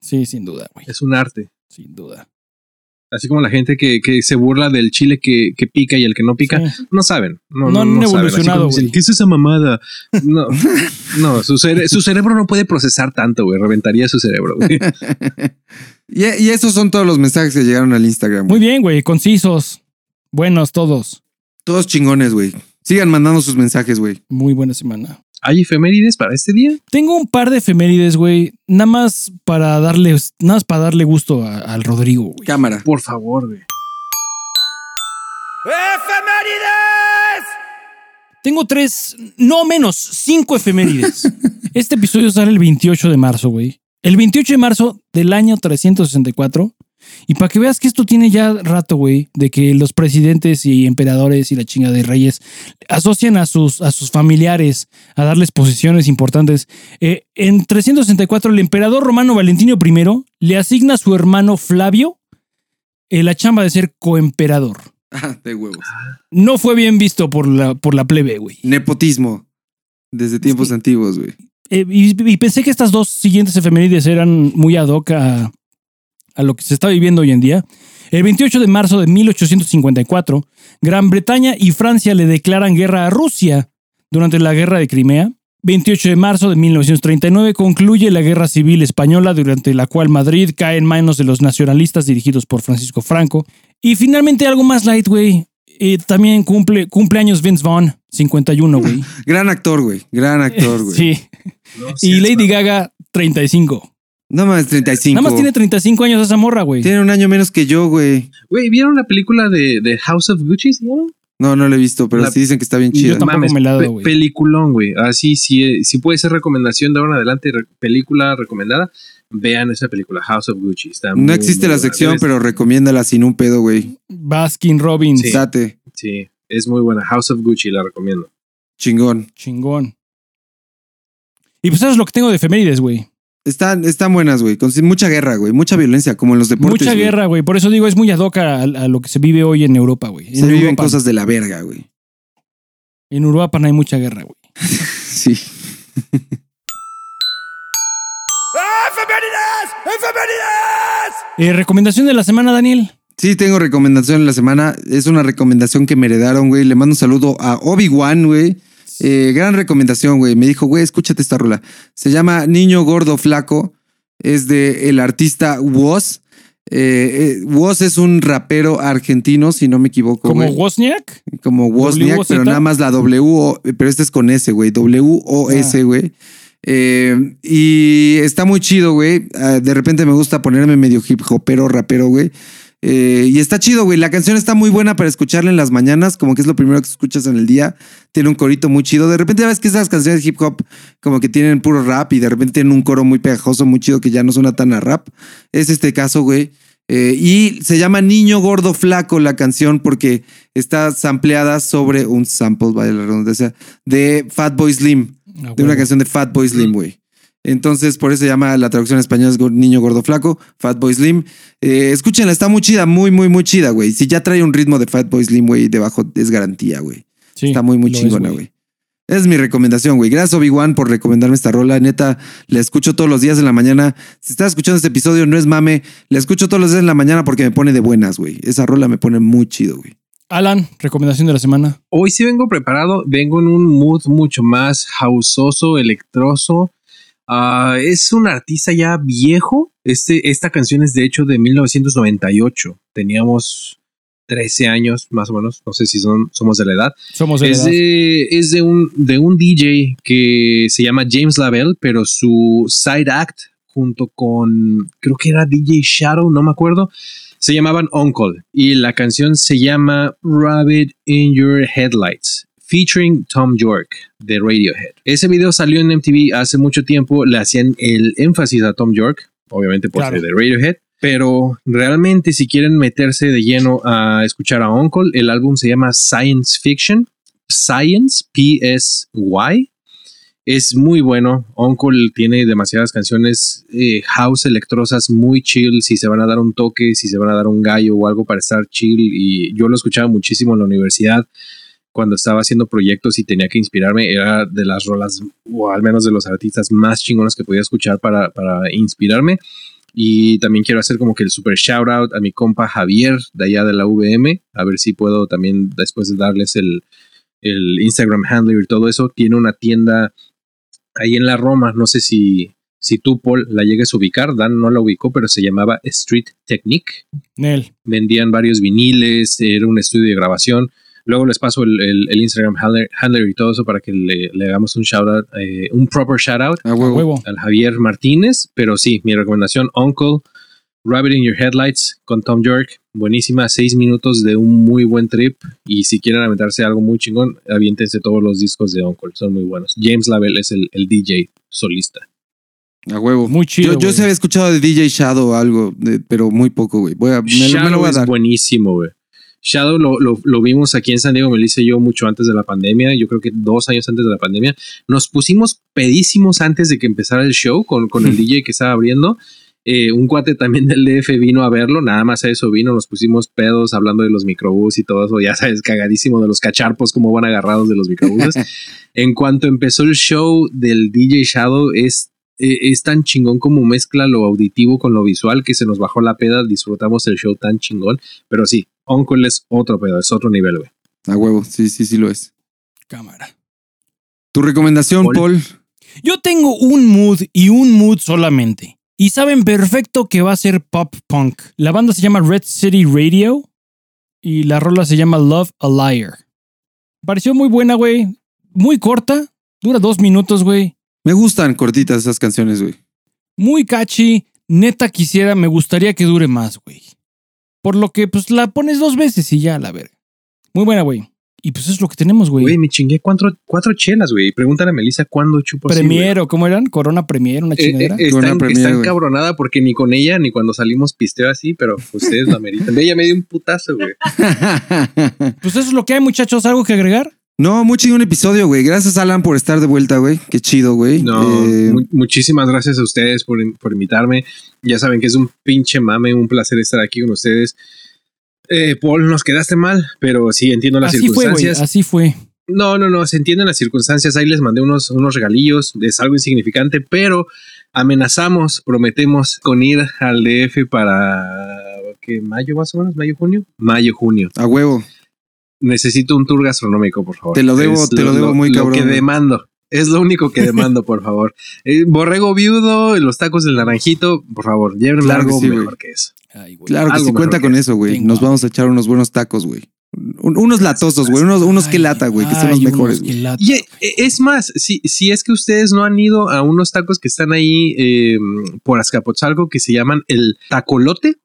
Sí, sin duda, güey. es un arte. Sin duda. Así como la gente que, que se burla del chile que, que pica y el que no pica, Sí. no saben. No, No no, han no. Así evolucionado, dicen. ¿Qué es esa mamada? No, no su, cere- su cerebro no puede procesar tanto, güey. Reventaría su cerebro, güey. y, y esos son todos los mensajes que llegaron al Instagram. Muy bien, güey. Concisos. Buenos todos. Todos chingones, güey. Sigan mandando sus mensajes, güey. Muy buena semana. ¿Hay efemérides para este día? Tengo un par de efemérides, güey. Nada más para darle, nada más para darle gusto a- al Rodrigo, güey. Cámara. Por favor, güey. Tengo tres, no menos, cinco efemérides. Este episodio sale el 28 de marzo, güey. El 28 de marzo del año 364. Y para que veas que esto tiene ya rato, güey, de que los presidentes y emperadores y la chinga de reyes asocian a sus, a sus familiares a darles posiciones importantes. Eh, en 364, el emperador romano Valentino I le asigna a su hermano Flavio eh, la chamba de ser coemperador. Ah, de huevos. No fue bien visto por la, por la plebe, güey. Nepotismo. Desde tiempos Sí. antiguos, güey. Eh, y, y pensé que estas dos siguientes efemérides eran muy ad hoc a, a lo que se está viviendo hoy en día. El 28 de marzo de 1854, Gran Bretaña y Francia le declaran guerra a Rusia durante la Guerra de Crimea. 28 de marzo de 1939 concluye la Guerra Civil Española, durante la cual Madrid cae en manos de los nacionalistas dirigidos por Francisco Franco. Y finalmente algo más light, güey. Eh, también cumple cumpleaños Vince Vaughn, 51, güey. Gran actor, güey. Gran actor, güey. Sí. No, Y Lady Gaga, 35. No más 35. Nada más tiene 35 años esa morra, güey. Tiene un año menos que yo, güey. Güey, ¿vieron la película de, de House of Gucci? ¿sí, no? No, lo he visto, pero La- sí dicen que está bien Yo chida. tampoco me la he dado, güey. Peliculón, güey. Así, sí, sí puede ser recomendación de ahora en adelante, re- película recomendada. Vean esa película, House of Gucci. Está muy, No existe muy la buena. sección, pero recomiéndala sin un pedo, güey. Baskin Robbins. Sí. Date. Sí, es muy buena. House of Gucci, la recomiendo. Chingón. Chingón. Y pues eso es lo que tengo de efemérides, güey. Están, están buenas, güey. Con mucha guerra, güey. Mucha violencia, como en los deportes. Mucha güey. guerra, güey. Por eso digo, es muy ad hoc a, a lo que se vive hoy en Europa, güey. En Se viven Europa. cosas de la verga, güey. En Europa no hay mucha guerra, güey. Sí. Eh, recomendación de la semana, Daniel. Sí, tengo recomendación en la semana. Es una recomendación que me heredaron, güey. Le mando un saludo a Obi-Wan, güey. Eh, gran recomendación, güey. Me dijo, güey, escúchate esta rola. Se llama Niño Gordo Flaco. Es de el artista Woz. Eh, eh, Woz es un rapero argentino, si no me equivoco. Como güey. Wozniak. Como Wozniak, pero nada más la W, O- pero este es con S, güey. W-O-S, Ah. güey. Eh, y está muy chido, güey. Ah, de repente me gusta ponerme medio hip hopero, rapero, güey. Eh, y está chido, güey. La canción está muy buena para escucharla en las mañanas, como que es lo primero que escuchas en el día. Tiene un corito muy chido. De repente ves que esas canciones de hip hop como que tienen puro rap y de repente tienen un coro muy pegajoso, muy chido que ya no suena tan a rap. Es este caso, güey. Eh, y se llama Niño Gordo Flaco la canción porque está sampleada sobre un sample, vaya la redundancia, de Fatboy Slim, Ah, de una canción de Fatboy Slim, güey. Entonces, por eso se llama la traducción en español es Niño Gordo Flaco, Fatboy Slim. Eh, escúchenla, está muy chida, muy, muy, muy chida, güey. Si ya trae un ritmo de Fatboy Slim, güey, debajo es garantía, güey. Sí, Está muy, muy chingona, güey. Es mi recomendación, güey. Gracias, Obi-Wan, por recomendarme esta rola. Neta, la escucho todos los días en la mañana. Si estás escuchando este episodio, no es mame. La escucho todos los días en la mañana porque me pone de buenas, güey. Esa rola me pone muy chido, güey. Alan, recomendación de la semana. Hoy sí vengo preparado, vengo en un mood mucho más houseoso, electroso. Ah, es un artista ya viejo. Este, esta canción es de hecho de 1998. Teníamos 13 años más o menos. No sé si son, somos de la edad. Somos de la Es edad. de, es de un, de un DJ que se llama James Lavelle, pero su side act junto con, creo que era DJ Shadow, no me acuerdo, se llamaban Uncle. Y la canción se llama Rabbit in Your Headlights, featuring Tom York de Radiohead. Ese video salió en MTV hace mucho tiempo, le hacían el énfasis a Tom York, obviamente por Claro. ser de Radiohead. Pero realmente si quieren meterse de lleno a escuchar a Uncle, el álbum se llama Science Fiction. Science, P-S-Y. Es muy bueno. Uncle tiene demasiadas canciones eh, house electrosas muy chill. Si se van a dar un toque, si se van a dar un gallo o algo para estar chill. Y yo lo escuchaba muchísimo en la universidad cuando estaba haciendo proyectos y tenía que inspirarme. Era de las rolas, o al menos de los artistas más chingones que podía escuchar para, para inspirarme. Y también quiero hacer como que el super shout out a mi compa Javier de allá de la VM. A ver si puedo también después de darles el, el Instagram handle y todo eso. Tiene una tienda ahí en la Roma. No sé si, si tú, Paul, la llegues a ubicar. Dan no la ubicó, pero se llamaba Street Technique. Nel. Vendían varios viniles, era un estudio de grabación. Luego les paso el, el- el Instagram handler, handler y todo eso para que le, le hagamos un shout out, eh, un proper shout out A A huevo. al Javier Martínez, pero sí, mi recomendación, Uncle, Rabbit in Your Headlights con Tom York, buenísima, seis minutos de un muy buen trip y si quieren aventarse algo muy chingón, aviéntense todos los discos de Uncle, son muy buenos. James Lavelle es el, el DJ solista. A huevo. Muy chido. Yo, yo sí había escuchado de DJ Shadow algo, de- pero muy poco, güey. Voy a, me, lo- me lo Shadow voy a es dar. buenísimo, güey. Shadow lo, lo, lo vimos aquí en San Diego, me lo hice yo mucho antes de la pandemia, yo creo que dos años antes de la pandemia. Nos pusimos pedísimos antes de que empezara el show con, con el DJ que estaba abriendo. Eh, un cuate también del DF vino a verlo, nada más a eso vino, nos pusimos pedos hablando de los microbús y todo eso, ya sabes, cagadísimo de los cacharpos, cómo van agarrados de los microbuses. en cuanto empezó el show del DJ Shadow, es eh, es tan chingón como mezcla lo auditivo con lo visual que se nos bajó la peda, disfrutamos el show tan chingón, pero sí, Uncle es otro pedo, es otro nivel, güey. A huevo, sí, sí, sí lo es. Cámara. Tu recomendación, Paul. Paul. Yo tengo un mood y un mood solamente. Y saben perfecto que va a ser pop punk. La banda se llama Red City Radio y la rola se llama Love a Liar. Pareció muy buena, güey. Muy corta. Dura dos minutos, güey. Me gustan cortitas esas canciones, güey. Muy catchy. Neta quisiera, me gustaría que dure más, güey. Por lo que, pues la pones dos veces y ya, la verga. Muy buena, güey. Y pues es lo que tenemos, Güey, güey. me chingué cuatro, cuatro chelas, güey. Pregúntale a Melissa cuándo chupo así, güey. Premier, ¿o cómo eran? Corona Premier, una Eh, eh, chingadera. está, Premier, encabronada porque ni con ella ni cuando salimos pisteo así, pero ustedes la meritan. Ella me dio un putazo, güey. Pues eso es lo que hay, muchachos. ¿Algo que agregar? No, muy chingón episodio, güey. Gracias, Alan, por estar de vuelta, güey. Qué chido, güey. No, Eh, mu- muchísimas gracias a ustedes por, por invitarme. Ya saben que es un pinche mame, un placer estar aquí con ustedes. Eh, Paul, nos quedaste mal, pero sí entiendo las Así fue, güey. circunstancias. Así fue. No, no, no, se entienden las circunstancias. Ahí les mandé unos, unos regalillos, es algo insignificante, pero amenazamos, prometemos con ir al DF para ¿qué? mayo más o menos, mayo, junio, mayo, junio. a huevo. Necesito un tour gastronómico, por favor. Te lo debo- Es te lo debo muy Lo cabrón, que güey. demando. Es lo único que demando, por favor. Eh, borrego viudo, los tacos del naranjito, por favor, llévenme Claro que algo sí, mejor que eso. Ay. Claro que Algo sí, mejor cuenta que con eso. güey. Nos vamos a echar unos buenos tacos, güey. Un- unos latosos, güey. Unos, unos que Ay, lata, güey, que son los mejores. que Y eh, es más, si, si es que ustedes no han ido a unos tacos que están ahí eh, por Azcapotzalco que se llaman el tacolote,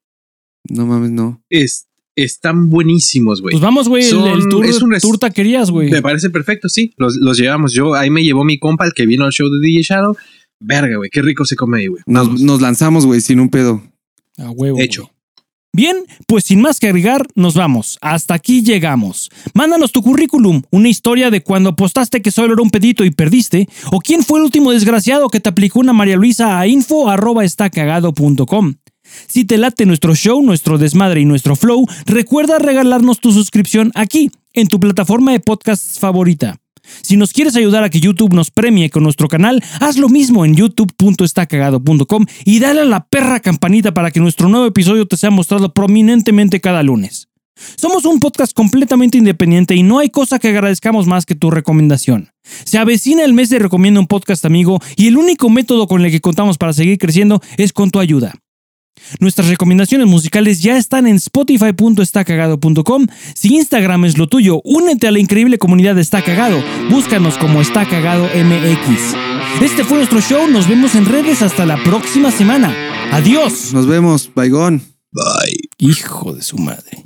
No mames, no. es, están buenísimos, güey. Pues vamos, güey. El, el tour, es un tour taquerías, güey. Me parece perfecto, sí. Los, los llevamos. Yo, ahí me llevó mi compa, el que vino al show de DJ Shadow. Verga, güey, qué rico se come ahí, güey. Nos, nos lanzamos, güey, sin un pedo. A huevo. Hecho. Bien, pues sin más que agregar, nos vamos. Hasta aquí llegamos. Mándanos tu currículum, una historia de cuando apostaste que solo era un pedito y perdiste, o quién fue el último desgraciado que te aplicó una María Luisa a info arroba. Si te late nuestro show, nuestro desmadre y nuestro flow, recuerda regalarnos tu suscripción aquí, en tu plataforma de podcasts favorita. Si nos quieres ayudar a que YouTube nos premie con nuestro canal, haz lo mismo en youtube.estacagado.com y dale a la perra campanita para que nuestro nuevo episodio te sea mostrado prominentemente cada lunes. Somos un podcast completamente independiente y no hay cosa que agradezcamos más que tu recomendación. Se avecina el mes de Recomienda un Podcast Amigo y el único método con el que contamos para seguir creciendo es con tu ayuda. Nuestras recomendaciones musicales ya están en spotify.estacagado.com. Si Instagram es lo tuyo, únete a la increíble comunidad de Está Cagado. Búscanos como Está Cagado MX. Este fue nuestro show. Nos vemos en redes hasta la próxima semana. Adiós. Nos vemos, Baigón. Hijo de su madre.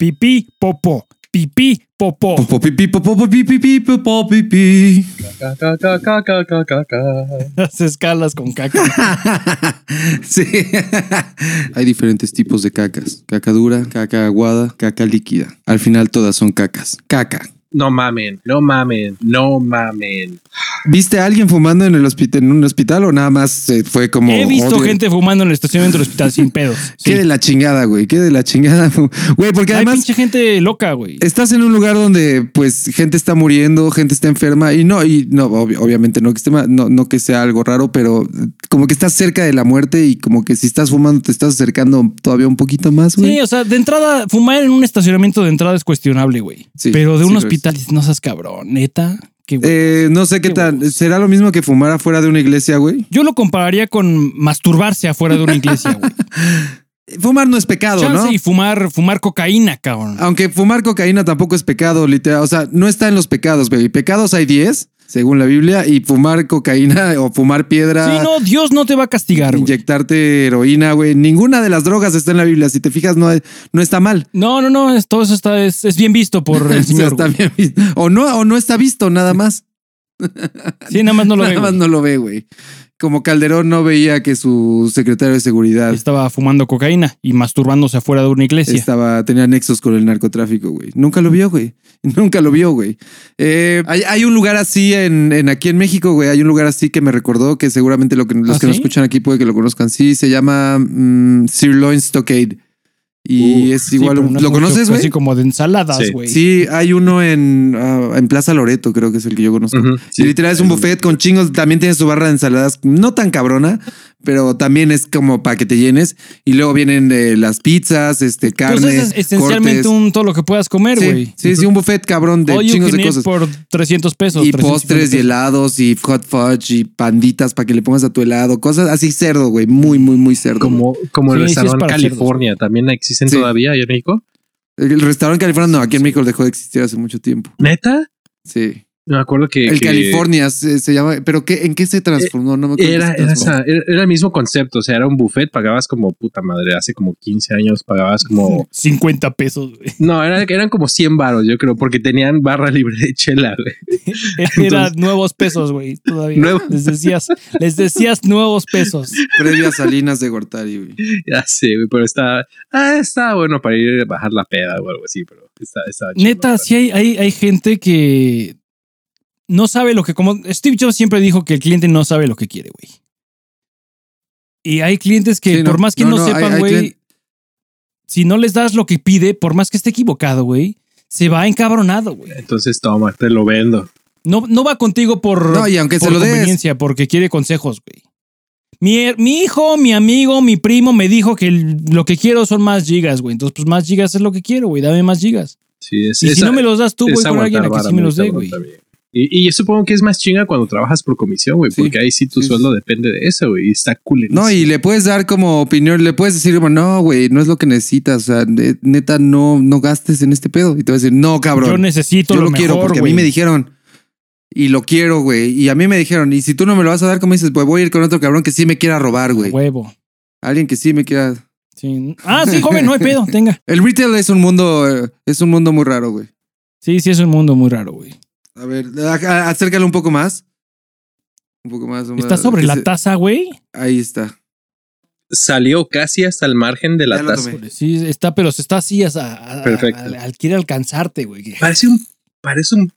Pipí, popo. Pipí, popo. Popo, pipí, popo, pipí, popo, pipí. Las escalas con caca. sí. Hay diferentes tipos de cacas. Caca dura, caca aguada, caca líquida. Al final todas son cacas. Caca. No mamen, no mamen, no mamen. ¿Viste a alguien fumando en el hospital, en un hospital o nada más eh, fue como He visto odio? gente fumando en el estacionamiento del hospital sin pedos. Qué Sí. de la chingada, güey. Qué de la chingada. Güey, porque Hay además pinche gente loca, güey. estás en un lugar donde pues gente está muriendo, gente está enferma y no, y no, obvi- obviamente no que esté no, no que sea algo raro, pero como que estás cerca de la muerte y como que si estás fumando te estás acercando todavía un poquito más, güey. Sí, o sea, de entrada, fumar en un estacionamiento de entrada es cuestionable, güey. Sí, Pero de un hospital, no seas cabrón, neta. Qué. Eh, no sé qué Qué tal. huevos. ¿Será lo mismo que fumar afuera de una iglesia, güey? Yo lo compararía con masturbarse afuera de una iglesia, güey. Fumar no es pecado, Chance ¿no? y fumar, fumar cocaína, cabrón. Aunque fumar cocaína tampoco es pecado, literal. O sea, no está en los pecados, güey. Pecados hay 10, según la Biblia, y fumar cocaína o fumar piedra. Sí, no, Dios no te va a castigar. Inyectarte heroína, güey. Ninguna de las drogas está en la Biblia. Si te fijas, no, no está mal. No, no, no, es- todo eso está, es, es bien visto por el señor. está bien visto. O no, o no está visto, nada más. Sí, nada más no lo nada veo. más no lo ve, güey. Como Calderón no veía que su secretario de seguridad Estaba fumando cocaína y masturbándose afuera de una iglesia. estaba, tenía nexos con el narcotráfico, güey. Nunca lo vio, güey. Nunca lo vio, güey. Eh, hay, hay un lugar así en, en aquí en México, güey. Hay un lugar así que me recordó que seguramente lo que, los ¿Ah, que nos escuchan aquí puede que lo conozcan. Sí, se llama mm, Sirloin Stockade. Y Uf, es Sí, igual. ¿Lo conoces, güey? Así como de ensaladas, Sí. güey. Sí, hay uno en, ah, en Plaza Loreto, creo que es el que yo conozco. Ujú, Y literal es un buffet con chingos. También tiene su barra de ensaladas, no tan cabrona, pero también es como para que te llenes. Y luego vienen eh, las pizzas, este, carne. Pues es esencialmente cortes. un todo lo que puedas comer, güey. Sí, sí, sí, un buffet cabrón de All chingos de cosas. por 300 pesos. Y 350 postres y helados y hot fudge y panditas para que le pongas a tu helado. Cosas así cerdo, güey. Muy, muy, muy cerdo. Como, como el Sí, sí es restaurante para California, ¿también existen Sí. todavía allá en México? El restaurante California, no, aquí en México dejó de existir hace mucho tiempo. ¿Neta? Sí. Me acuerdo que. El que California se, se llama. ¿Pero qué, en qué se transformó? No me acuerdo. Era, era, se transformó. esa- era- era el mismo concepto, o sea, era un buffet, pagabas como puta madre, hace como 15 años pagabas como... 50 pesos, güey. No, era- eran como 100 varos, yo creo, porque tenían barra libre de chela, güey. Era Entonces- nuevos pesos, güey. Todavía. Les decías, les decías nuevos pesos. Previa Salinas de Gortari, güey. Ya sé, güey, pero está, ah, está bueno para ir a bajar la peda o algo así, pero está, está chido, Neta, sí hay, hay, hay gente que no sabe lo que. Como Steve Jobs siempre dijo que el cliente no sabe lo que quiere, güey. Y hay clientes que, Sí, no, por más que no, no, no, hay- sepan, güey, si no les das lo que pide, por más que esté equivocado, güey, se va encabronado, güey. Entonces, toma, te lo vendo. No, no va contigo por, No, y aunque por se lo des. conveniencia, porque quiere consejos, güey. Mi, mi hijo, mi amigo, mi primo me dijo que el- lo que quiero son más gigas, güey. Entonces, pues más gigas es lo que quiero, güey. Dame más gigas. Sí, es, Y si no me los das tú, voy con alguien a que sí me los dé, güey. Y, y yo supongo que es más chinga cuando trabajas por comisión, güey, Sí, porque ahí sí tu sí, sueldo depende de eso, güey, y está cool. No, y le puedes dar como opinión, le puedes decir, como, no, güey, no es lo que necesitas. O sea, ne- neta, no, no gastes en este pedo. Y te va a decir, no, cabrón. Yo necesito Yo lo, lo quiero mejor, porque a mí me dijeron. Y lo quiero, güey. Y a mí me dijeron, y si tú no me lo vas a dar, como dices, pues voy a ir con otro cabrón que sí me quiera robar, güey. Huevo. Alguien que sí me quiera. Sí. Ah, sí, joven, no hay pedo, tenga. El retail es un mundo, eh, es un mundo muy raro, güey. Sí, sí, es un mundo muy raro, güey. A ver, a- a- acércalo un poco más. Un poco más. Está más- sobre la se- taza, güey. Ahí está. Salió casi hasta el margen de la taza. tomé. Sí, está, pero se está así a, a- a- Perfecto. al- al- quiere alcanzarte, güey. Parece un. Parece un.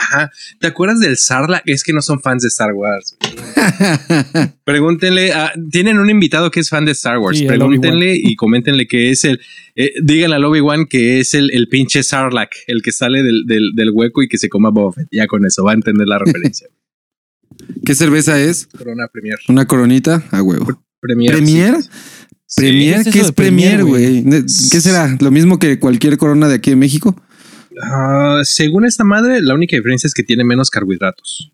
Ajá. ¿Te acuerdas del Sarlacc? Es que no son fans de Star Wars. Pregúntenle. a- tienen un invitado que es fan de Star Wars. Sí, Pregúntenle y coméntenle que es el. eh, díganle al Obi-Wan que es el, el pinche Sarlacc, el que sale del, del, del hueco y que se coma Boba Fett. Ya con eso va a entender la referencia. ¿Qué cerveza es? Corona Premier. Una coronita a huevo. Premier. ¿Premier? Sí. Premier, ¿Qué es ¿qué es Premier, güey? ¿Qué será? ¿Lo mismo que cualquier corona de aquí de México? Ah, según esta madre, la única diferencia es que tiene menos carbohidratos.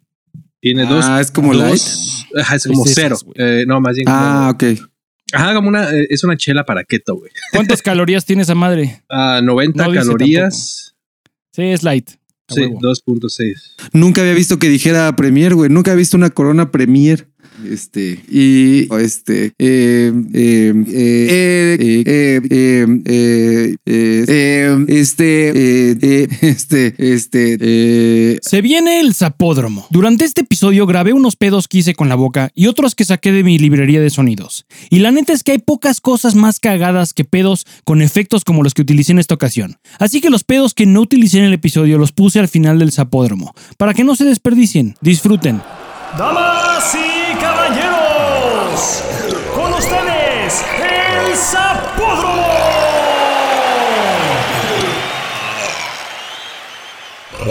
Tiene dos. Ah, es como light. dos- Ajá, es como Es cero. Eh, no, más bien. Ah, como- ok. Ajá, como una. eh, es una chela para keto, güey. ¿Cuántas calorías tiene esa madre? Ah, 90 No dice calorías. Sí, es light. Sí, huevo. 2.6. Nunca había visto que dijera Premier, güey. Nunca había visto una corona Premier. Este, y este, este, este, este, se viene el zapódromo. Durante este episodio grabé unos pedos que hice con la boca y otros que saqué de mi librería de sonidos. Y la neta es que hay pocas cosas más cagadas que pedos con efectos como los que utilicé en esta ocasión. Así que los pedos que no utilicé en el episodio los puse al final del zapódromo, para que no se desperdicien. Disfruten. ¡Damas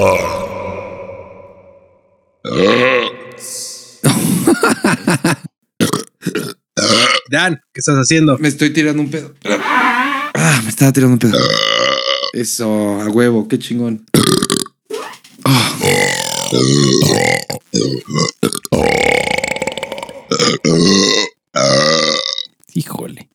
Dan, ¿qué estás haciendo? me estoy tirando un pedo. Ah, me estaba tirando un pedo. Eso, a huevo, qué chingón. Híjole.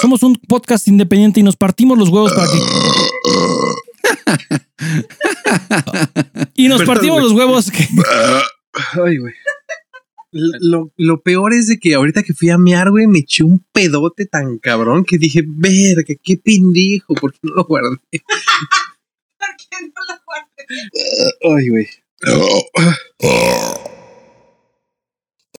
Somos un podcast independiente y nos partimos los huevos para que. y nos Perdón, partimos los huevos que. Ay, güey. Lo, lo peor es de que ahorita que fui a mear, güey, me eché un pedote tan cabrón que dije, verga, qué pendejo, ¿por qué no lo guardé? ¿Por qué no lo guardé? Ay, güey.